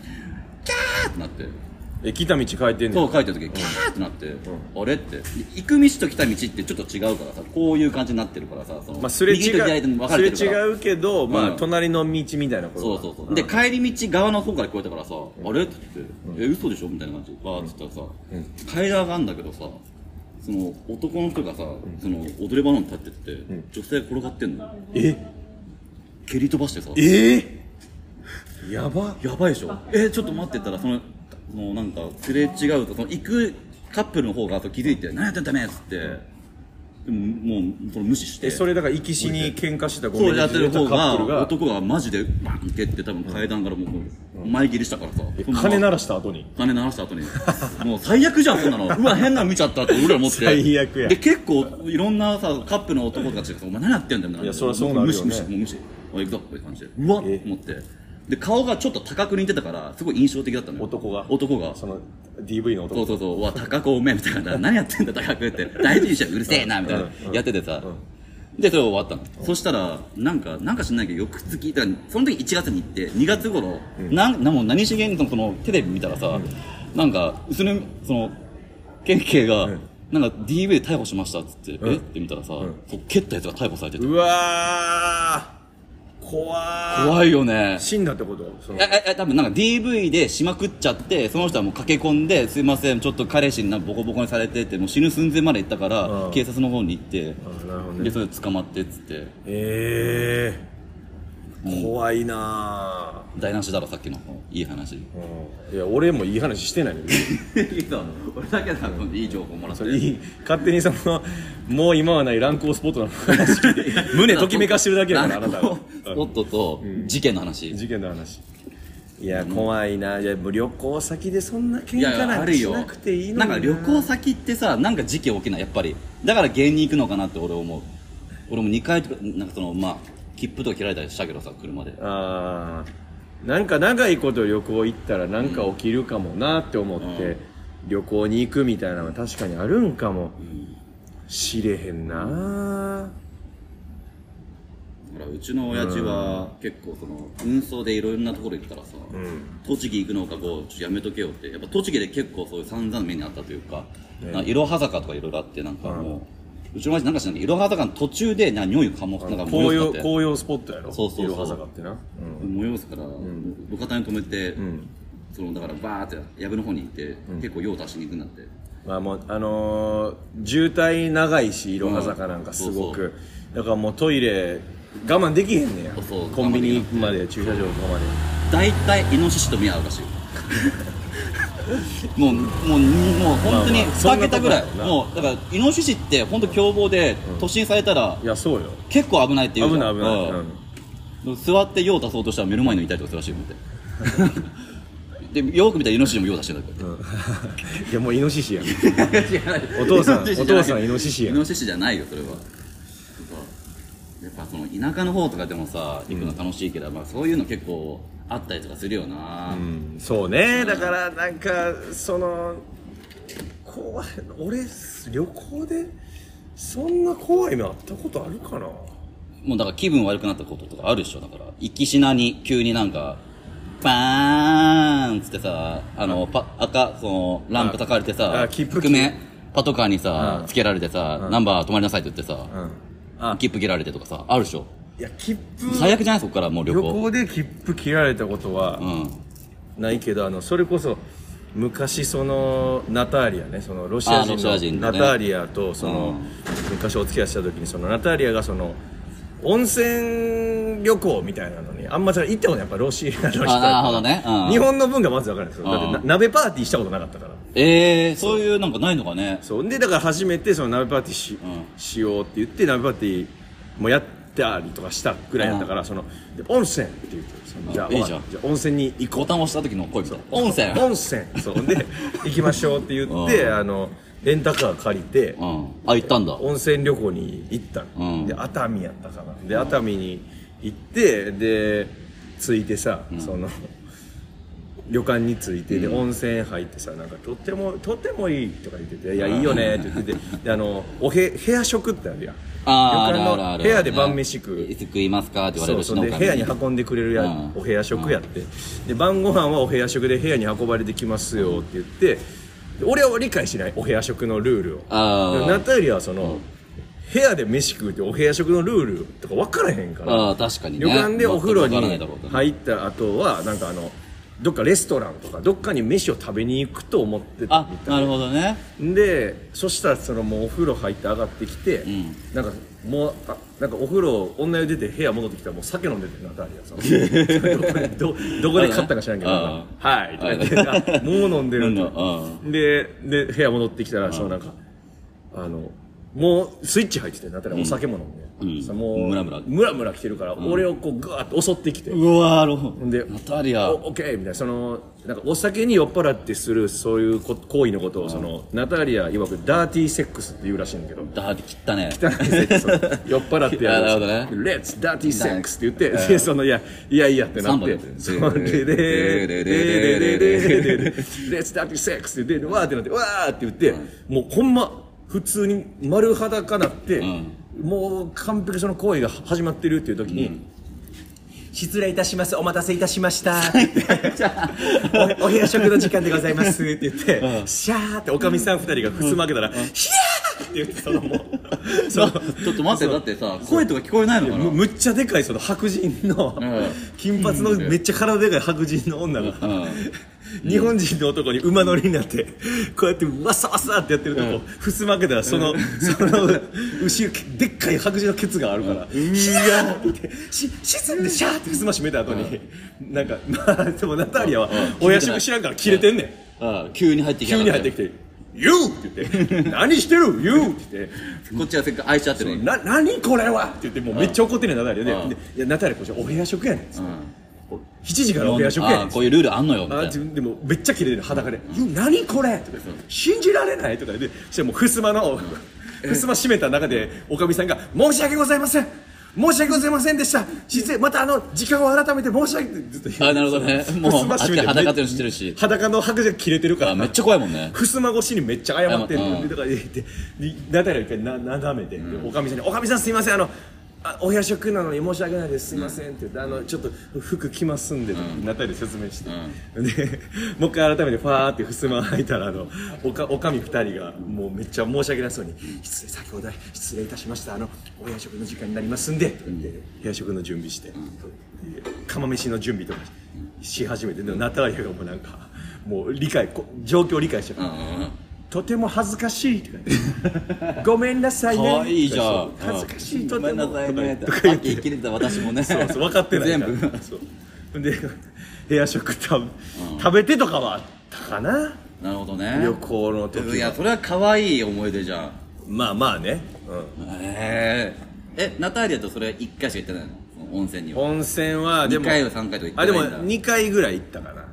キャーってなって。え来た道変えてんねそう書いた時キャーってなって、あれって行く道と来た道ってちょっと違うからさこういう感じになってるからさそのまあすれ違右と左で分かれてるから。違うけどまあうん隣の道みたいなことそうそうそう。で帰り道側の方から聞こえたからさ「あれ?」って言って「え嘘でしょ?」みたいな感じでバーって言ったらさ階段があんだけどさその男の人がさその踊り場の方に立ってって女性が転がってんのよ。え？蹴り飛ばしてさ。え？ーやばやばいでしょ？えちょっと待ってったらそのそのなんかすれ違うとその行くカップルの方が気づいて「何やってんだめ」っつって。でももうその無視して。えそれだから行きしに喧嘩してたごそうやってる方カップルが。が男がマジでバンってって多分階段からもう前切りしたからさ。金鳴らした後に？金鳴らした後に。もう最悪じゃんそんなの。うわ変なの見ちゃったって俺ら思って。最悪や。で結構いろんなさカップの男たちがさ「お前何やってんだよ」みたいな。いやそりゃそうなるよね。無視無視もう無視おい行くぞって感じで。うわっ思ってで顔がちょっと高く似てたからすごい印象的だったのよ。男が？男が。その DV の男。そうそうそう。うわ高くおめえみたいな。何やってんだ高くって。大事にしちゃううるせえなみたいな。やっててさ。でそれ終わったの。そしたらなんかなんか知んないけど翌月だからその時1月に行って2月頃なんなもう何しげんそのそのテレビ見たらさなんかそのその県警がなんか DV で逮捕しましたっつってえ？って見たらさそう蹴ったやつが逮捕されてて。うわー怖ー怖いよね。死んだってこと？その。えええ多分なんか DV でしまくっちゃってその人はもう駆け込んですいませんちょっと彼氏になんかボコボコにされてってもう死ぬ寸前まで行ったから、うん。警察の方に行ってあなるほどね。でそれで捕まってっつって。ええ怖いな台無しだろさっきの。いい話。いや俺もいい話してないのよ。いいぞ俺だけだいい情報もらって。それいい。勝手にそのもう今はない乱行スポットの話。胸ときめかしてるだけだからあなたがスポットと事件の話、事件の話。いや怖いな。いや旅行先でそんな喧嘩なんかしなくていいのにな。んか旅行先ってさなんか事件起きない？やっぱり。だから芸人行くのかなって俺思う。俺も2回とかなんかそのまあ切符とか切られたりしたけどさ車で。あー。なんか長いこと旅行行ったらなんか起きるかもなって思って、旅行に行くみたいなのは確かにあるんかも、知れへんな。ほらうちの親父は結構その運送でいろんなところ行くからさ、栃木行くのかこうちょっとやめとけよってやっぱ栃木で結構そういう散々な目にあったというかいろは坂とかいろいろあってなんかもう、うちの親父なんか知らないいろは坂の途中でなんか尿意かもなんか紅葉紅葉スポットやろ。そうそうそう。いろは坂ってな、うん。催すから、路肩に止めて、そのだからバーって藪の方に行って、結構用足しに行くんだって。まあもうあのー渋滞長いしいろは坂なんかすごく、うんだからもうトイレ我慢できへんねや。コンビニ行くまで駐車場行くまで。大体イノシシと見合うらしい もうもうもう本当にまあ。まあ2桁ぐらい、もうだからイノシシって本当凶暴で突進されたらいやそうよ。結構危ないっていう危ない危ない、うん。うん。座って用を足そうとしたら目の前の痛いとかするらしいもん ででよく見たらイノシシも用出してるんだけど いやもうイノシシやん。お父さんお父さんイノシシやん。イノシシじゃないよそれは。やっぱその田舎の方とかでもさ行くの楽しいけど、まあ、そういうの結構あったりとかするよな、うん。そうね。だからなんかその怖い俺旅行でそんな怖いのあったことあるかな？もうだから気分悪くなったこととかあるでしょ。だから行きしなに急になんかバーンっつってさあのパ赤そのランプたかれてあさあ切符覆面パトカーにさうん。つけられてさナンバー止まりなさいって言ってさうん。あ。切符切られてとかさあるでしょいや切符最悪じゃない？そこからもう旅旅行行で切符切られたことはうん。ないけどあのそれこそ昔そのナターリアねそのロシアあロシ人のア人のね。ナターリアとその、昔お付き合いした時にそのナターリアがその温泉旅行みたいなのにあんまじゃ行ったことない。やっぱロシアの人。あなるほどね。うん。日本の文化まず分からない。ですよだってなうん鍋パーティーしたことなかったから。ええー、そういうなんかないのかね。そう。でだから初めてその鍋パーティーし,、うん。しようって言って鍋パーティーもやったりとかしたぐらいやったから、そので温泉って言ってそのじゃあいいじゃん。じゃあ温泉に行こう。ボタン押した時の声みたいな温泉。温泉。そう。で行きましょうって言ってうん。あのレンタカー借りてうん。あ行ったんだ。温泉旅行に行ったの、うん。で熱海やったかな。で熱海に行ってで着いてさ、その旅館に着いてで温泉入ってさなんかとってもとってもいいとか言ってて「いやいいよね」って言ってて であのおへ部屋食ってあるやん。あー旅館の部屋で晩飯食う。いつ食いますかって言われそうるし農家そう。で部屋に運んでくれるや、うん。お部屋食やって。で晩ご飯はお部屋食で部屋に運ばれてきますよって言ってで俺は理解しないお部屋食のルールを。あー。でナタリアはその、部屋で飯食うってお部屋食のルールとか分からへんから。ああ確かにね。旅館でお風呂に入った後はなんかあのどっかレストランとかどっかに飯を食べに行くと思ってたあみたいな。るほどね。でそしたらそのもうお風呂入って上がってきて、ん。なんかもうあなんかお風呂女湯出て部屋戻ってきたらもう酒飲んでてナタリアさん。どこでどどこで買ったか知らんけど。はい」とか言ってあ「もう飲んでる」飲んだとでで部屋戻ってきたらそのなんかあのもうスイッチ入っててナタリアお酒も飲んで、うん。さもうムラムラ。ムラムラ来てるから、俺をこうガーッと襲ってきて、うわーロでナタリアおオッケーみたいな。そのなんかお酒に酔っ払ってするそういうこ行為のことをそのナタリア曰くダーティーセックスって言うらしいんだけど。ダーティ切ったね。汚いセックス酔っ払ってやる あなるほどね。レッツダーティーセックスって言ってでそのいやいやいやってなって。サンバやって。るそれでででででででレッツダーティーセックスって言ってわーってなってわーって言ってもうほんま普通に丸裸なってもう完璧その行為が始まってるっていう時に失礼いたしますお待たせいたしました。おお部屋食の時間でございます。って言って、シャーっておかみさん二人がふすま開けたら、ヒャーって言ってそのもう そのちょっと待ってだってさ声とか聞こえないのかな？むむっちゃでかいその白人の、ん。金髪のめっちゃ体でかい白人の女が、うん日本人の男に馬乗りになってこうやってわさわさってやってるとこ、ふすま開けたらその、その後ろでっかい白人のケツがあるから「シャー!」って言って「し沈んでシャー!」ってふすま閉めた後に、なんかまあでもナタリアは親父知らんから切れてんねん、ああ急に入ってきやが急に入ってきて「You!」って言って「何してる ?You!」って言ってこっちはせっかく愛しちゃってるな、何これは？って言って、もうめっちゃ怒ってるねん、ナタリアで。いや、ナタリア、これお部屋食やねん。つって7時からお部屋食やねん。ああこういうルールあんのよみたいあなでもめっちゃキレてる裸で「うん何これ!」とか信じられない」とかでそしてもうふすまの ふすま閉めた中でおかみさんが「申し訳ございません。申し訳ございませんでした。失礼またあの時間を改めて申し訳」ずっとあなるほどね。もうふすま閉めての知ってるし。裸の白人が切れてるから。あめっちゃ怖いもんね。ふすま越しにめっちゃ謝ってるだからででナタリア一回な斜めて、でおかみさんに「おかみさんすいません。あのあお部屋食なのに申し訳ないですすいません」って言って「あのちょっと服着ますんで」ってナタリア説明して、で もう一回改めてファーってふすま開いたらあのおかおかみ二人がもうめっちゃ申し訳なそうに「失礼先ほど失礼いたしました。あのお部屋食の時間になりますんで」って言って部屋食の準備して、で釜飯の準備とかし始めてでナタリアがもうなんかもう理解こ状況を理解してる、とても恥ずかしい。とか言ってごめんなさいね。かわいいじゃん。恥ずかしい。とごめんてもなさい。ねとか言って切れてた私もね。そうそう分かってない全部。そう。で部屋食食べ,、食べてとかはあったかな。なるほどね。旅行の時はいやそれは可愛い思い出じゃん。まあまあね、へええナタリアとそれ1回しか行ってないの？温泉には。温泉はでも2回は3回とか行ってあでもないんだ。2回ぐらい行ったかな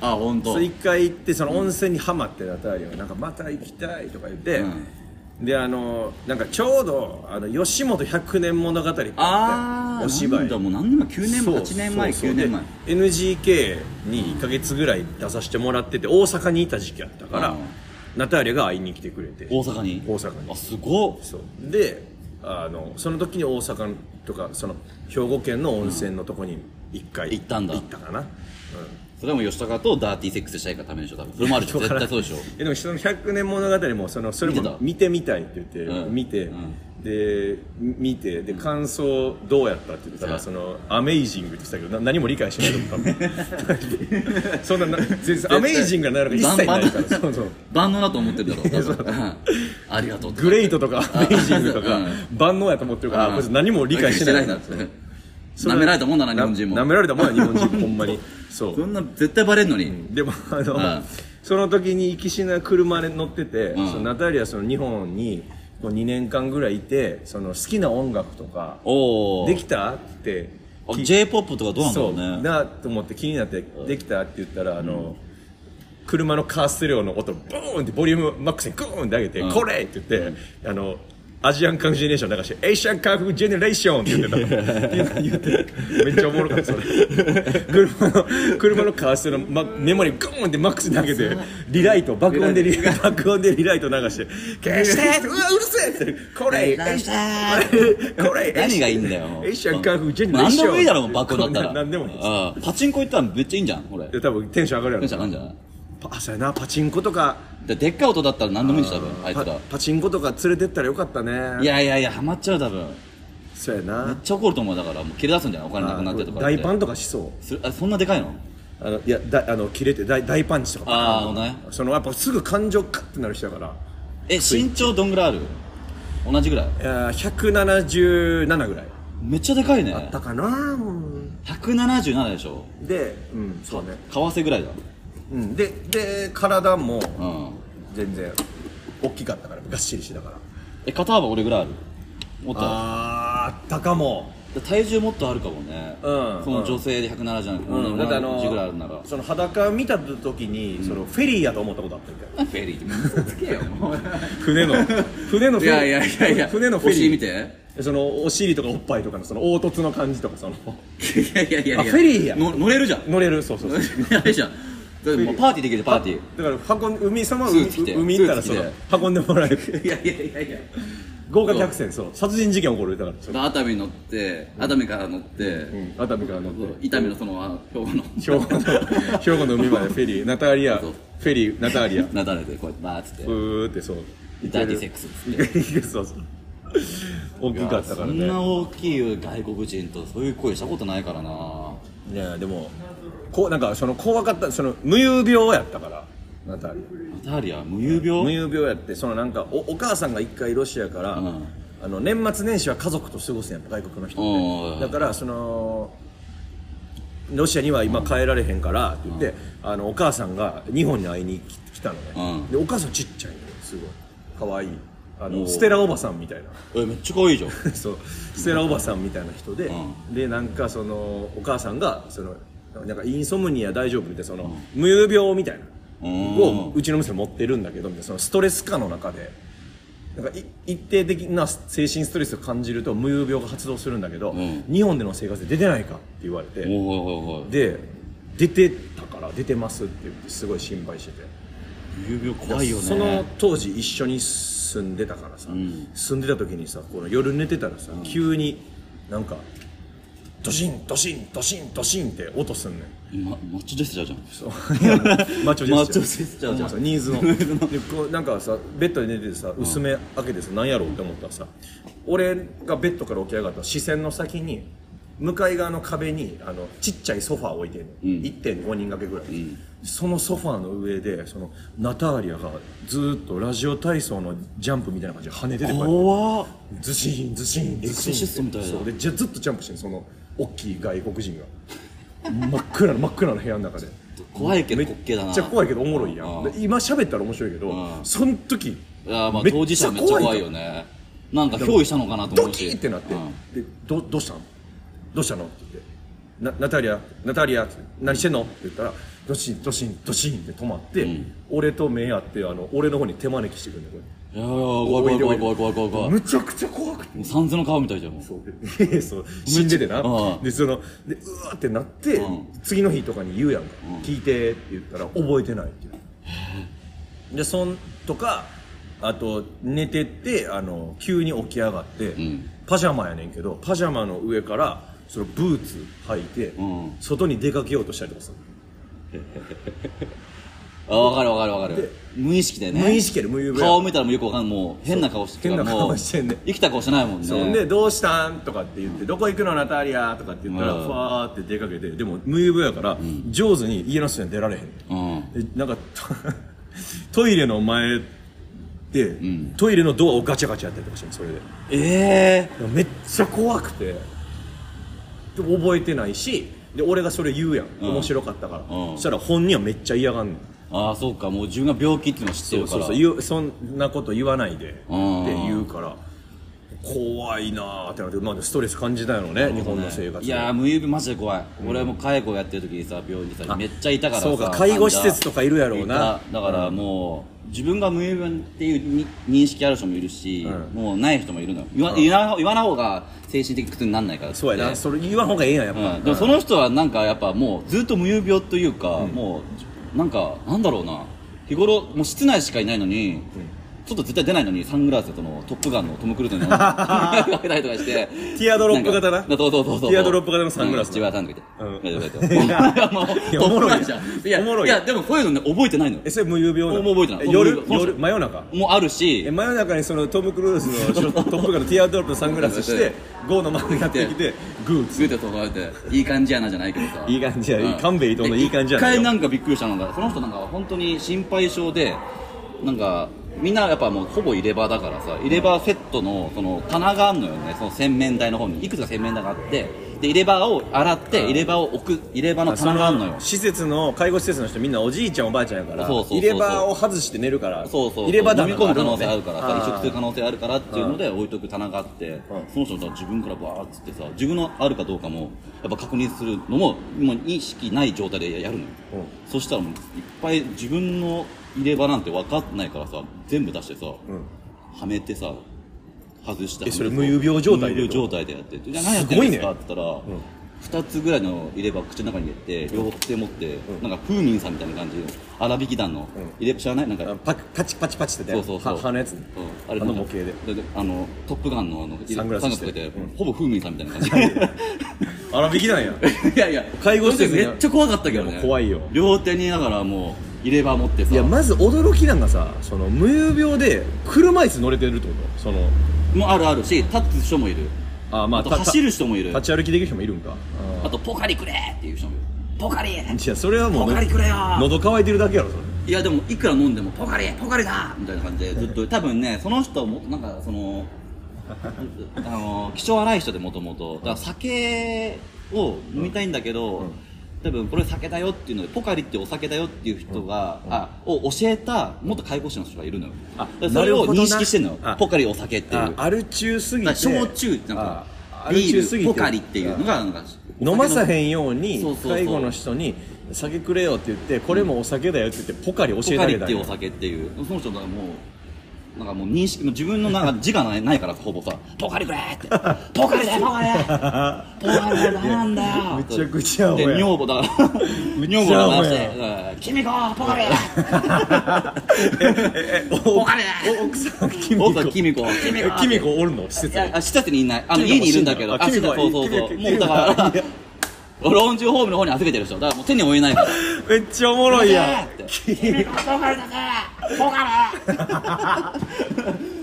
あ本当。そう一回行ってその温泉にはまってナターリアがなんかまた行きたいとか言って、であのなんかちょうどあの吉本百年物語ってああお芝居。だもう何年前9年前8年前そうそう。9年前。で NGK に1か月ぐらい出させてもらってて大阪にいた時期やったから、うん。ナターリアが会いに来てくれて。大阪に？大阪に。あすごっ。そう。であのその時に大阪とかその兵庫県の温泉のとこに1回行ったんだ。行ったかな、うんそれはもう吉高とダーティーセックスしたいからためでしょ多分。それもあるでしょ絶対そうでしょ。えでもその100年物語もそのそれも見てみたいって言って、うん。見て、うん。でみ見てで感想どうやったって言った？ら、うん。そのアメイジングって言ってたけどな何も理解しないと思ったそんなな全然アメイジングがなるか一切ないから。そうそう。万能だと思ってるだろ多分。うん。ありがとう。ってグレイトとかアメイジングとかうん。万能やと思ってるから、うん。こいつ何も理解してない。ないんだそれ舐められたもんだな日本人も。な舐められたもんだ日本人ほんまにそう。そんな絶対バレんのに。でもあの、うん。その時に行きしな車に乗ってて、うん。そのナタリアその日本にこう2年間ぐらいいてその好きな音楽とかできたって J−POP とかどうなんだそうろうねなと思って気になってできたって言ったらあの、車のカーステレオの音ブーンってボリュームマックスにグーンって上げて、うん。これって言って、あのアジアンカンフージェネレーション流してエイシャンカンフージェネレーションって言ってた言ってめっちゃおもろかったそれ車の車のカースの、ま、メモリグーンってマックスに上げてリライト爆音でリ爆音でリライト流して消してうわうるせえってこれ消してこれ何がいいんだよエイシャンカンフージェネレーション何でもいいだろ爆音だったら何でもいいパチンコ行ったらめっちゃいいんじゃんこれ多分テンション上がるやろンション上がるんじゃないパあそうやなパチンコとか。ででっかい音だったら何でもいいんでしょ多分あいつパらパチンコとか連れてったらよかったね。いやいやいやハマっちゃう多分。そうやめっなちゃ怒ると思うだからもう切れ出すんじゃないお金なくなってとかン大パンとかしそう。するあそんなでかいの？あのいやだあの切れて大大パンチとか。ああほんとね。そのやっぱすぐ感情カッてなる人だから。え身長どんぐらいある？同じぐらい？いや177ぐらい。めっちゃでかいね。あったかなう。ん177でしょ？でうんそうね。為替ぐらいだうん。でで体もうん。全然大きかったからがっしりしてたから。え肩幅俺ぐらいある？もっと？ああったかも。る体重もっとあるかもね。うんその女性で170じゃなくてうん、だってあの1ぐらいあるなら。その裸見た時に、そのフェリーやと思ったことあったみたいなフェリー嘘つけよ。も う船の船のフェリー。いやいやいやいや。船のフェリー。お尻見て。そのお尻とかおっぱいとかのその凹凸の感じとかその。いやいやいやいや。あフェリーや。の乗れるじゃん。乗れるそうそうそう。あれじゃんだってもうパーティーできるパーティだから運ん海様はスーツ着て。海行ったらそスーのツ運んでもらえる。ー いやいやいやいや。豪華客船そう。殺人事件起こる。だから。熱海乗って熱海から乗って。うん。熱海から乗って。伊丹のそのあ兵庫の。兵庫の兵庫の海までフェリー。ナターリア。フそう。ェリーナターリア。なだれてこうやってバーッつって。うーってそう。ダーティーセックスっつって。そうそう。大きかったからそんねな大きい外国人とそういう恋したことないからな。いやでもこうなんかその怖かったその無遊病やったから。ナターリナタリア無遊病？無遊病やってそのなんかおお母さんが一回ロシアから、うん。あの年末年始は家族と過ごすんやん外国の人うん。ってだからそのロシアには今帰られへんからって言って、あのお母さんが日本に会いに来来たのね、うん。でお母さんちっちゃいのよすごい。可愛い。あのステラおばさんみたいな。えめっちゃ可愛いじゃん。そう。ステラおばさんみたいな人で、うでなんかそのお母さんがそのなんかインソムニア大丈夫みたいなその、無遊病みたいなうん。をうちの娘持ってるんだけどみたいなそのストレス下の中でなんかい一定的な精神ストレスを感じると無遊病が発動するんだけど、うん。日本での生活で出てないかって言われて、で出てたから出てますって言ってすごい心配してて無遊病怖いよね。その当時一緒に住んでたからさ、ん。住んでた時にさこの夜寝てたらさ、急になんかドシンドシンドシンドシンって音すんねん。まマッチョジェスチャーじゃん。そう。マッチョジェスチャー。マッチョジェスチャーじゃん。ニーズの。でこうなんかさベッドで寝ててさ薄め開けてさ何やろうって思ったらさ俺がベッドから起き上がったら視線の先に向かい側の壁にあのちっちゃいソファー置いてんの、ん。1.5人掛けぐらい、ん。そのソファーの上でそのナターリアがずーっとラジオ体操のジャンプみたいな感じで跳ねててこうやって。怖っ。ズシーンズシーンズシエクソシストーンみたいな。そう。でじゃずっとジャンプしてるその大きい外国人が。真っ暗な真っ暗な部屋の中で。怖いけど滑稽だな。めっちゃ怖いけどおもろいやうん。今喋ったら面白いけどうん。その時いやまあめっちゃ当事者めっちゃ怖いよね。なんか憑依したのかなと思ドうし。キーってなってうん。でどどうしたの？どうしたの？って言って。なナタリアナタリア何してんの？って言ったらいドシンドシンドシンって止まって、うん。俺と目合ってあの俺の方に手招きしてくるんだよいやい怖い怖い怖い怖い怖い。怖いむちゃくちゃ怖くて。三途の川みたいじゃんもう。そう。いやそう。死んでてな。うん。でそのでうわーってなって、うん。次の日とかに言うやんか、うん。聞いてって言ったら覚えてないって言う。でそんとかあと寝てってあの急に起き上がって、ん。パジャマやねんけどパジャマの上からそのブーツ履いて、うん。外に出かけようとしたりとかする あ分かる分かる分かる。無意識でね。無意識で無指顔見たらもうよくわかんもう変な顔して変な顔してんね生きた顔してないもんね。そんで「どうしたん?」とかって言って「どこ行くのナタリア」とかって言ったらうん。ふわーって出かけてでも無指やから、上手に家の外に出られへん。うん。でなんかト トイレの前で、ん。トイレのドアをガチャガチャやったりとかしてそれで。ええめっちゃ怖くて。覚えてないしで俺がそれ言うやん。面白かったから、うん。そしたら本人はめっちゃ嫌がんねんああそうか。もう自分が病気っていうのを知ってるから。そうそうそんなこと言わないでってうん。言うから。怖いなーってなって、まあ、ストレス感じたよね日本の生活。いやー無指マジで怖い、俺も介護やってる時にさ病院にさめっちゃいたからさそうか。介護施設とかいるやろうな。だからもう、自分が無指っていうに認識ある人もいるし、うん。もうない人もいるのよ。言わ,、言わ言わない方が精神的苦痛にならないから。そうやな。それ言わん方がええやんやっぱ、うん、でもその人はなんかやっぱもうずっと無遊病というか、もうなんかなんだろうな。日頃もう室内しかいないのに、ちょっと絶対出ないのにサングラスでそのトップガンのトム・クルーズのか けたりとかして。ティアドロップ型な。そうそうそうそう。ティアドロップ型のサングラスういやおもろいじゃん。いやおもろいいやでもこういうのね覚えてないのよ。えそれ無有病なの？もう覚えてない。え夜？夜？真夜中？もうあるし。え真夜中にそのトム・クルーズの トップガンのティアドロップのサングラスしてゴーの周りにやってきてグーずっとそう。やって。いい感じやなじゃないけどさ。いい感じやうん。勘弁伊藤のいい感じやな。で一回なんかびっくりしたのがその人なんか本当に心配性でなんかみんなやっぱもうほぼ入れ歯だからさ入れ歯セットのその棚があるのよね。その洗面台の方に。いくつか洗面台があって。で入れ歯を洗って入れ歯を置く入れ歯の棚があるのよ。施設の介護施設の人みんなおじいちゃんおばあちゃんやからそうそうそう入れ歯を外して寝るからそうそう入れ歯だ飲み込む可能性あるから移植する可能性あるからっていうので置いとく棚があって。その人が自分からバーッつってさ自分のあるかどうかもやっぱ確認するのももう意識ない状態でやるのよ。うん。そしたらもういっぱい自分の入れ歯なんて分かんないからさ全部出してさ、はめてさ外してえそれ無有病状態で無有病状態でやって。てじゃあ何やってるんですかって言ったら、二つぐらいの入れ歯口の中に入れて両手持って、なんか風民さんみたいな感じの荒引き団の入れ歯知らない？なんかあパパチパチパチってねそうそうそう。は歯のやつ？うん。あの模型で。あのトップガンのあのサングラスして。かけて、ほぼ風民さんみたいな感じ。荒引きなんやいやいや介護施設にめっちゃ怖かったけどね。怖いよ。両手にだからもう入れ歯持ってさ。いやまず驚きなんがさその無有病で車椅子乗れてるってこと？そのもうあるあるし立つ人もいる。あまあたあと走る人もいる。立ち歩きできる人もいるんか。あとポカリくれっていう人もいる。ポカリ！いやそれはもうポカリくれよ喉乾いてるだけやろそれ。いやでもいくら飲んでもポカリポカリだみたいな感じで ずっと多分ねその人もなんかその あの気性荒い人でもともと。だから酒を飲みたいんだけど、多分これ酒だよっていうのでポカリってお酒だよっていう人が、あを教えた元介護士の人がいるのよ。あそれを認識してんのよ。あポカリお酒っていう。あアル中すぎて。焼酎ってなんかあアル中すぎて。ビールポカリっていうのがなんか飲まさへんんように介護の人に酒くれよって言ってこれもお酒だよって言ってポカリ教えてポカリあげたんやっていうお酒っていう。その人がもうなんかもう認識もう自分のなんか自我ないないからほぼさポカリくれって。ポカリだよポカリ。ポカリだよダメなんだよ。めちゃくちゃでや。女房だから。女房が出してうん「君子ポカリポカリお奥さんキミコ奥さん君子君子。おるの？施設あ施設にいない。あの君子家にいるんだけど。あ君子そうそうそう君子もうだからいや老人ホームの方に預けてる人。だからもう手に負えないから。めっちゃおもろいやん。君子ポカリだけポカリ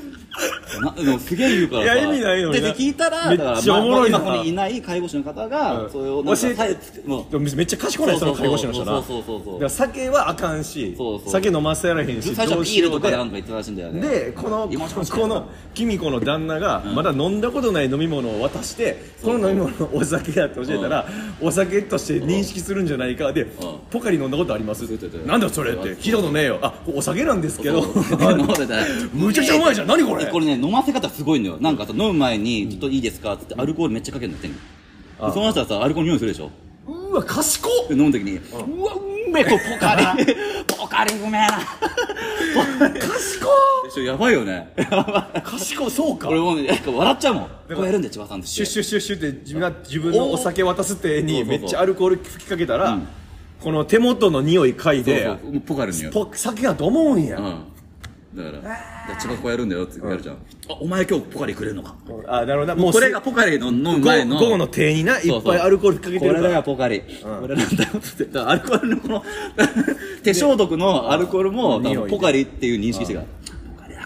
なでもすげえ言うからさ。いや意味ないよでな。で聞いたらめっだからちゃおもろいな。まあ今ここにいない介護士の方が、うん。それをなんか教えてさえもう。でもめっちゃ賢いねその介護士の人な。そうそうそうそう。だから酒はあかんしそうそう。酒飲ませられへんし最初はどうビールとかしようで。なんか言ってたらしいんだよね。でこの今しましたこのキミコの旦那がまだ飲んだことない飲み物を渡してこの飲み物お酒だって教えたらお酒として認識するんじゃないか。でポカリ飲んだことあります？そうそうそう。なんだそれって。聞いたことねえよ。あお酒なんですけど。むちゃくちゃうまいじゃん。何これ？でこれね飲ませ方すごいのよ。なんかさ飲む前にちょっといいですか？っつってアルコールめっちゃかけるの手に。でその人はさアルコール匂いするでしょ？ううわ賢っ！飲む時に「うわうめえこれポ カリポカリうめえな」賢でしょやばいよね。っ賢いそうか。俺もうね笑っちゃうもん。こうやるんで千葉さんって。シュッシュッシュッシュって自分が自分のお酒渡すってにめっちゃアルコール吹きかけたら、この手元の匂い嗅いそうでそう。もうポカリの匂い。ポ酒だと思うんや、うんだから「じゃあ千葉こうやるんだよ」ってやるじゃん「あお前今日ポカリくれるのか」あなるほど。なもうこれがポカリの飲む前の。午後の手にないっぱいアルコールかけてるこれからがポカリ、これなんだよってだからアルコールのこの 手消毒のアルコールもポカリっていう認識してから。ポカリだ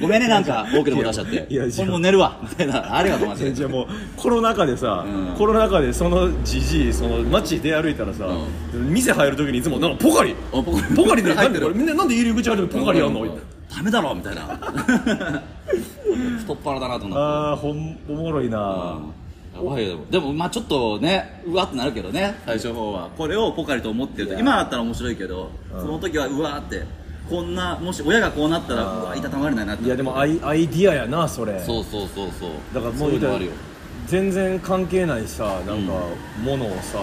ごめんねなんか多くでも出しちゃって。いやいやもう寝るわ。みたいな。あれがと思ってじゃあもうコロナ禍でさ、うん。コロナ禍でそのじじいその街出歩いたらさ、店入る時にいつもなんかポカリ。あポカリ。ポカリで入ってる。なんでこれ？みんななんで入り口あるのポカリあんの、ダメだろみたいな。太っ腹だなと思って。ああほんおもろいな、やばいよ。でもまあちょっとねうわってなるけどね。最初の方は。これをポカリと思ってると今だったら面白いけどその時はうわーってこんなもし親がこうなったらうわいたたまれないなっていやでもアイアイディアやなそれ。そうそうそうそう。だからもそうういうのあるよ。全然関係ないさなんかものをさ、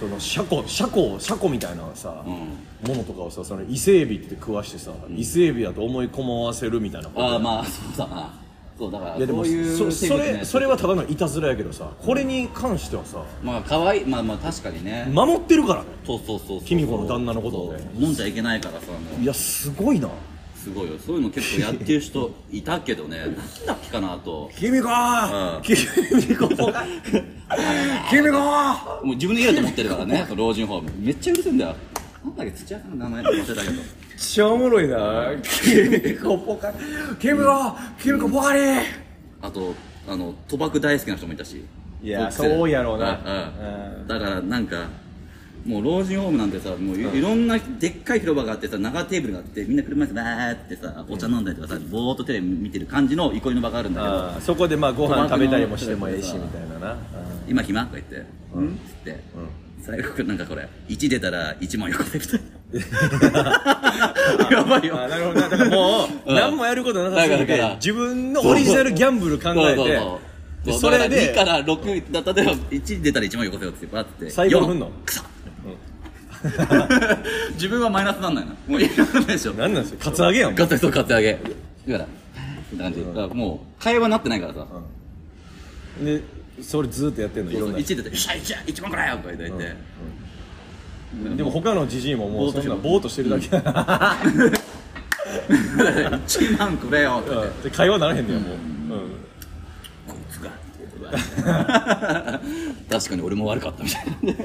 その車庫車庫車庫みたいなさ、うん。ものとかをさその伊勢海老って食わしてさ、伊勢海老だと思い込まわせるみたいなことああまあそうだなそうだからいやでもこういうそそれそれはただのいたずらやけどさこれに関してはさまあ可愛い。まあまあ確かにね。守ってるからね。そうそうそうそう。君子の旦那のことを飲んじゃいけないからさ。もういやすごいな。すごいよ。そういうの結構やってる人 いたけどね。なんだっけかなと。君子！うん。君子！君子！もう自分で言えると思ってるからね。その老人ホーム。めっちゃうるせえんだよ。なんだっけ土屋さんの名前忘れたけどちゃおもろいな。君子ポカリ君子君子ポカリ。あとあの賭博大好きな人もいたし。いやそうやろうな。だからなんかもう老人ホームなんてさもうい,、いろんなでっかい広場があってさ長テーブルがあってみんな車椅子バーってさお茶飲んだりとかさぼーっとテレビ見てる感じの憩いの場があるんだけどそこでまあご飯食べたりもしてもええしみたいなな。今暇？とか言って「うん?」っつって、最後なんかこれ1出たら1万よこせみたいな やばいよ。なるほど。なだからもううん。何もやることなさすぎからだから。自分のオリジナルギャンブル考えてでそれで2から6だ例えば1出たら1万よこせよってバッて最後振んの？4くそ 自分はマイナスなんないな。もういらないでしょ何なんですよカツアゲやん。ガッツそうカツアゲ。だからみたいな感じ。だからもう会話になってないからさ。でそれずっとやってんの？いろんな1出たら「よっしゃ1万くらいよ」とか言ってでも他のじじいももうそんなぼーっとしてるだけ。1万くれよって。言ってうん。で会話ならへんねやもう。こいつが。確かに俺も悪かったみたいな。い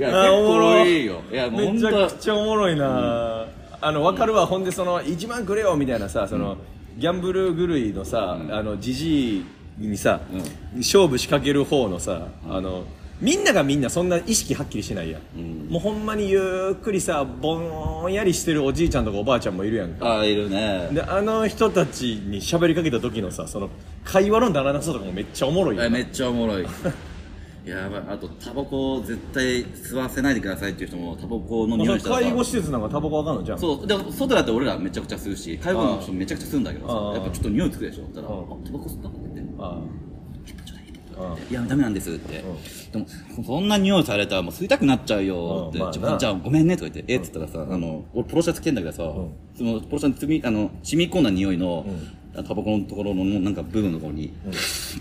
やあー結構いいよ。い。やもうめちゃくちゃおもろいな。あの分かるわほんでその1万くれよみたいなさそのギャンブル狂いのさあのじじいにさ勝負仕掛ける方のさあのみんながみんなそんな意識はっきりしてないやん。もうほんまにゆっくりさぼんやりしてるおじいちゃんとかおばあちゃんもいるやんか。ああいるね。であの人たちに喋りかけた時のさその会話のならなさとかもめっちゃおもろいよなえめっちゃおもろい。やばい。あとタバコ絶対吸わせないでくださいっていう人もタバコの匂いしたらさ。介護施設なんかタバコあかんのじゃん。そう。でも外だって俺らめちゃくちゃ吸うし介護の人めちゃくちゃ吸うんだけどさ。やっぱちょっと匂いつくでしょ。だから「あああタバコ吸った?」って言って。ああいやダメなんですって、でもそんな匂いされたらもう吸いたくなっちゃうよって、じゃあごめんねとか言ってえっつったらさ、あの俺ポロシャツ着てんだけどさ、そのポロシャツあの染み込んだ匂いの、タバコのところのなんか部分のところに、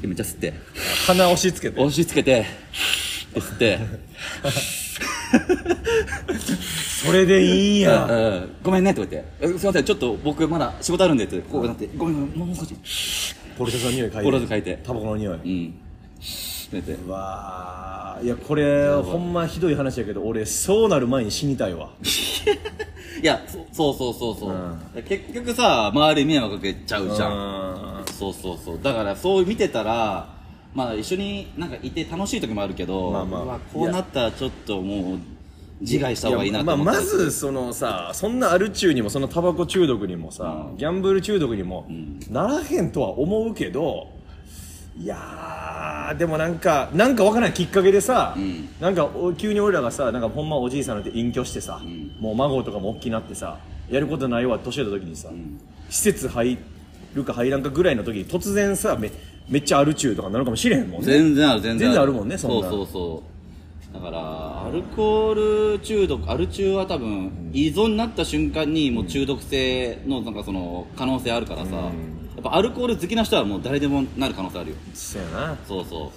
めっちゃ吸って。鼻押し付けて。押し付けてで吸って。それでいいんや。うん。ごめんねとか言って。えすいませんちょっと僕まだ仕事あるんでってこうなってごめんごめんもう少し。ポルシャツの匂い嗅いで。ポルシャツ嗅いで。タバコの匂い。うんって。うわー。いやこれほんまひどい話やけど俺そうなる前に死にたいわ。いやそそうそうそうそう、結局さ周りに迷惑かけちゃうじゃん。そうそうそう。だからそう見てたらまあ一緒になんかいて楽しい時もあるけど、まあまあ。うわこうなったらちょっともう自害した方がいいなとまあ、思って、まずそのさそんなアル中にもそのタバコ中毒にもさ、ギャンブル中毒にもならへんとは思うけどいやーでもなんかなんかわからないきっかけでさ、ん。なんかお急に俺らがさなんかほんまおじいさんなんて隠居してさ、もう孫とかも大きなってさやることないわ年老いた時にさ、施設入るか入らんかぐらいの時に突然さめめっちゃアル中とかなるかもしれへんもんね。全然ある全然全然あるもんねそんそうなそうそう。だからアルコール中毒アル中は多分依存になった瞬間にもう中毒性のなんかその可能性あるからさ、やっぱアルコール好きな人はもう誰でもなる可能性あるよ。そうやな。そうそう。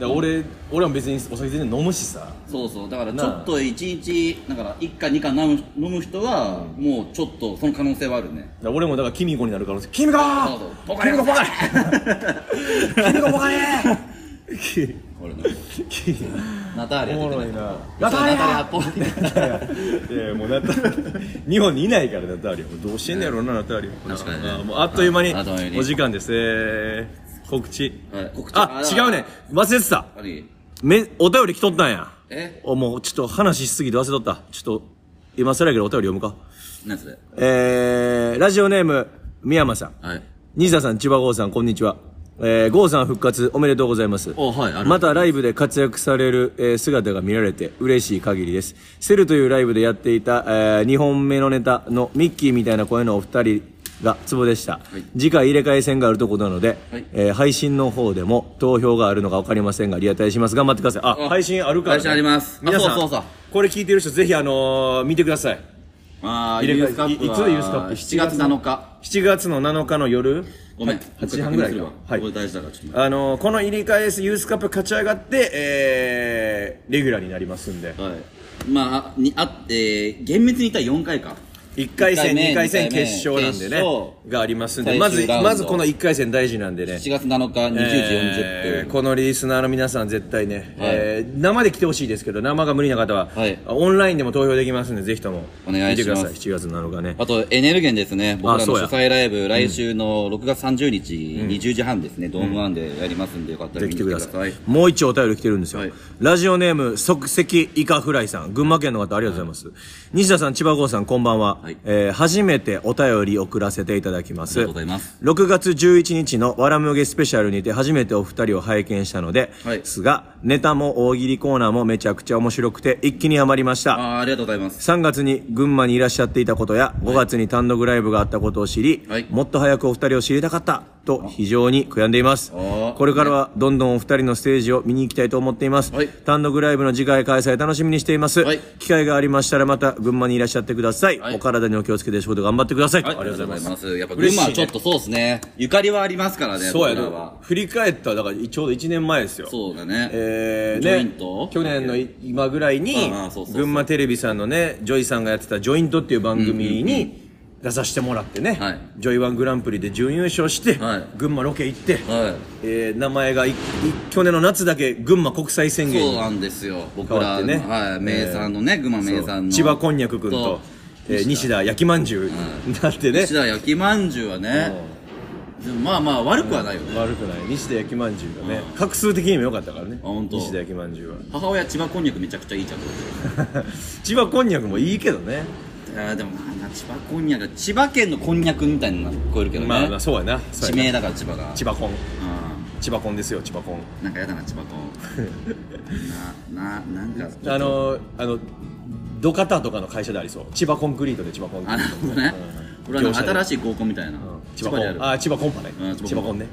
だ俺俺も別にお酒全然飲むしさ。そうそう。だからちょっと1日だから1か2か飲む飲む人はもうちょっとその可能性はあるね。俺もだからキミコになるからキミコそうそう。ポカリキミコポカリキミコポカリ俺の。ナターリアおもろいな。出てないナターリア。ナターリアポンい。やいやもうナタ日本にいないからナターリア。もうどうしてんねやろなナターリア。確かにね。あもうあっという間に。お時間です。えー告知。はい。告知。あ違うね。忘れてた。何？めお便り来とったんや。え？おもうちょっと話しすぎて忘れとった。ちょっと今更やけどお便り読むか。何それ？えー、ラジオネーム宮山さん。はい。西田さん千葉郷さんこんにちはえー、郷さん復活おめでとうございます。おはいまたライブで活躍される、えー姿が見られて嬉しい限りです。セルというライブでやっていた、え2本目のネタのミッキーみたいな声のお二人がツボでした、い。次回入れ替え戦があるところなので、はい。えー配信の方でも投票があるのか分かりませんがリアタイします。頑張ってください。ああ配信あるから、配信あります。皆さんあそうそうそう。これ聞いてる人ぜひあのー見てください。ああ入れ替えいいつユースカップ？7月7日7月の7日の夜？ごめん8時半ぐらいか。はい。これ大事だからちょっと待あのこの入れ替えユースカップ勝ち上がって、えー、レギュラーになりますんで。はい。まあにあって厳密に言ったら4回か。1回戦一回目2回戦決勝なんでねがありますんで最まずまずこの1回戦大事なんでね。7月7日20時40分えーこのリスナーの皆さん絶対ね、はい。えー生で来てほしいですけど生が無理な方は、はい。オンラインでも投票できますんでぜひともお願いします。見てください。7月7日ね。あとエネルゲンですね。僕らの主催ライブ来週の6月30日20時半ですね。ドームワンでやりますんでよかったら来てください。さい。もう一丁お便り来てるんですよ、はい。ラジオネーム即席イカフライさん。群馬県の方ありがとうございます、西田さん千葉郷さんこんばんは、はい。えー初めてお便り送らせていただきます。ありがとうございます。6月11日のわらむげスペシャルにて初めてお二人を拝見したので、はい。すがネタも大喜利コーナーもめちゃくちゃ面白くて一気にハマりました。あーありがとうございます。3月に群馬にいらっしゃっていたことや5月に単独ライブがあったことを知り、はい。もっと早くお二人を知りたかったと非常に悔やんでいます。あこれからはどんどんお二人のステージを見に行きたいと思っています、はい。単独ライブの次回開催楽しみにしています、はい。機会がありましたらまた群馬にいらっしゃってください、はい。お体にお気をつけて仕事頑張ってください、はい。ありがとうございます。す。やっぱ群馬はちょっとそうですね。ゆかりはありますからねそうやな。振り返ったらだからちょうど1年前ですよ。そうだね。えージョインね。ト、去年の今ぐらいに群馬テレビさんのねジョイさんがやってた「ジョイント」っていう番組に出させてもらってね、はい。ジョイワングランプリで準優勝して、はい。群馬ロケ行って、はえー名前がいい去年の夏だけ群馬国際宣言にいそうなんですよ。僕ら変わってね。はい名産のね群馬名産の。千葉こんにゃくくんとと、えー西田焼きまんじゅうになってね、西田焼きまんじゅうはねでもまあまあ悪くはないよね。悪くない。西田焼きまんじゅうがね画数的にも良かったからね。あ本当。西田焼きまんじゅうは。母親千葉こんにゃくめちゃくちゃいいじゃん。っ て千葉こんにゃくもいいけどね。いやでもまあな千葉こんにゃく千葉県のこんにゃくみたいなの聞こえるけどね、まあまあそうやな。そうやな。地名だから千葉が。千葉コンう千葉コンですよ千葉コンん。なんかやだな千葉こん。なななんかあのあの土方とかの会社でありそう。千葉コンクリートで千葉コンクリあなートるほどね、俺は新しい合コンみたいな、千葉コでああ千葉コンパね。うん千葉コン。ね。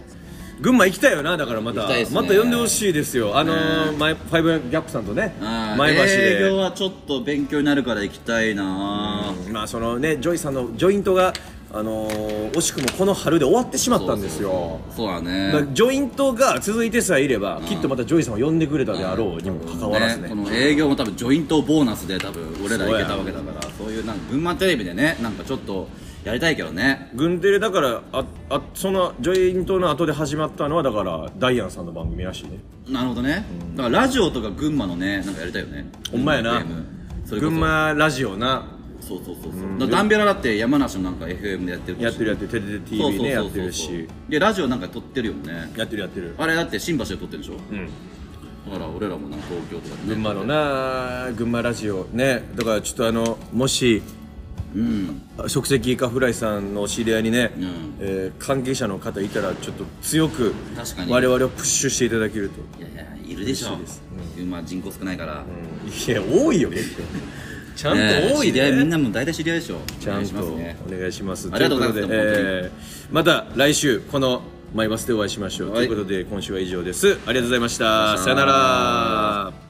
群馬行きたいよなだからまた。ね。また呼んでほしいですよ。あのーね。前ファイブギャップさんとね前橋営業ではちょっと勉強になるから行きたいな。まあそのねジョイさんのジョイントがあのー惜しくもこの春で終わってしまったんですよ。そう。だね、まあジョイントが続いてさえいればきっとまたジョイさんを呼んでくれたであろうにもかかわらずね。この営業も多分ジョイントボーナスで多分俺ら行けたわけだからそういうなんか群馬テレビでねなんかちょっとやりたいけどね。軍テレだからああそのジョイントの後で始まったのはだからダイアンさんの番組らしいね。なるほどね、だからラジオとか群馬のねなんかやりたいよね。ほんまやな。FM それこそ群馬ラジオな。そうそうそうそう、だからダンベラだって山梨のなんか FM でやってるやってるやってる。テレビそうそうそう TV ねやってるし。でラジオなんか撮ってるよね。やってるやってる。あれだって新橋で撮ってるでしょ。うん。だから俺らもなんか東京とかで。ね群馬のな群馬ラジオね。だからちょっとあのもしうん即席イカフライさんのお知り合いにね、うん。えー関係者の方いたらちょっと強く我々をプッシュしていただけると、いやいやいるでしょ。嬉しいです。群馬人口少ないから、いや多いよ結構ちゃ。んねと多いね。知り合いみんなも大体知り合いでしょ。ちゃんと。お願いします。ねありがとうございますということで、えーまた来週このマイバスでお会いしましょう、はい。ということで今週は以上です。ありがとうございました。ありがとうございました。さよなら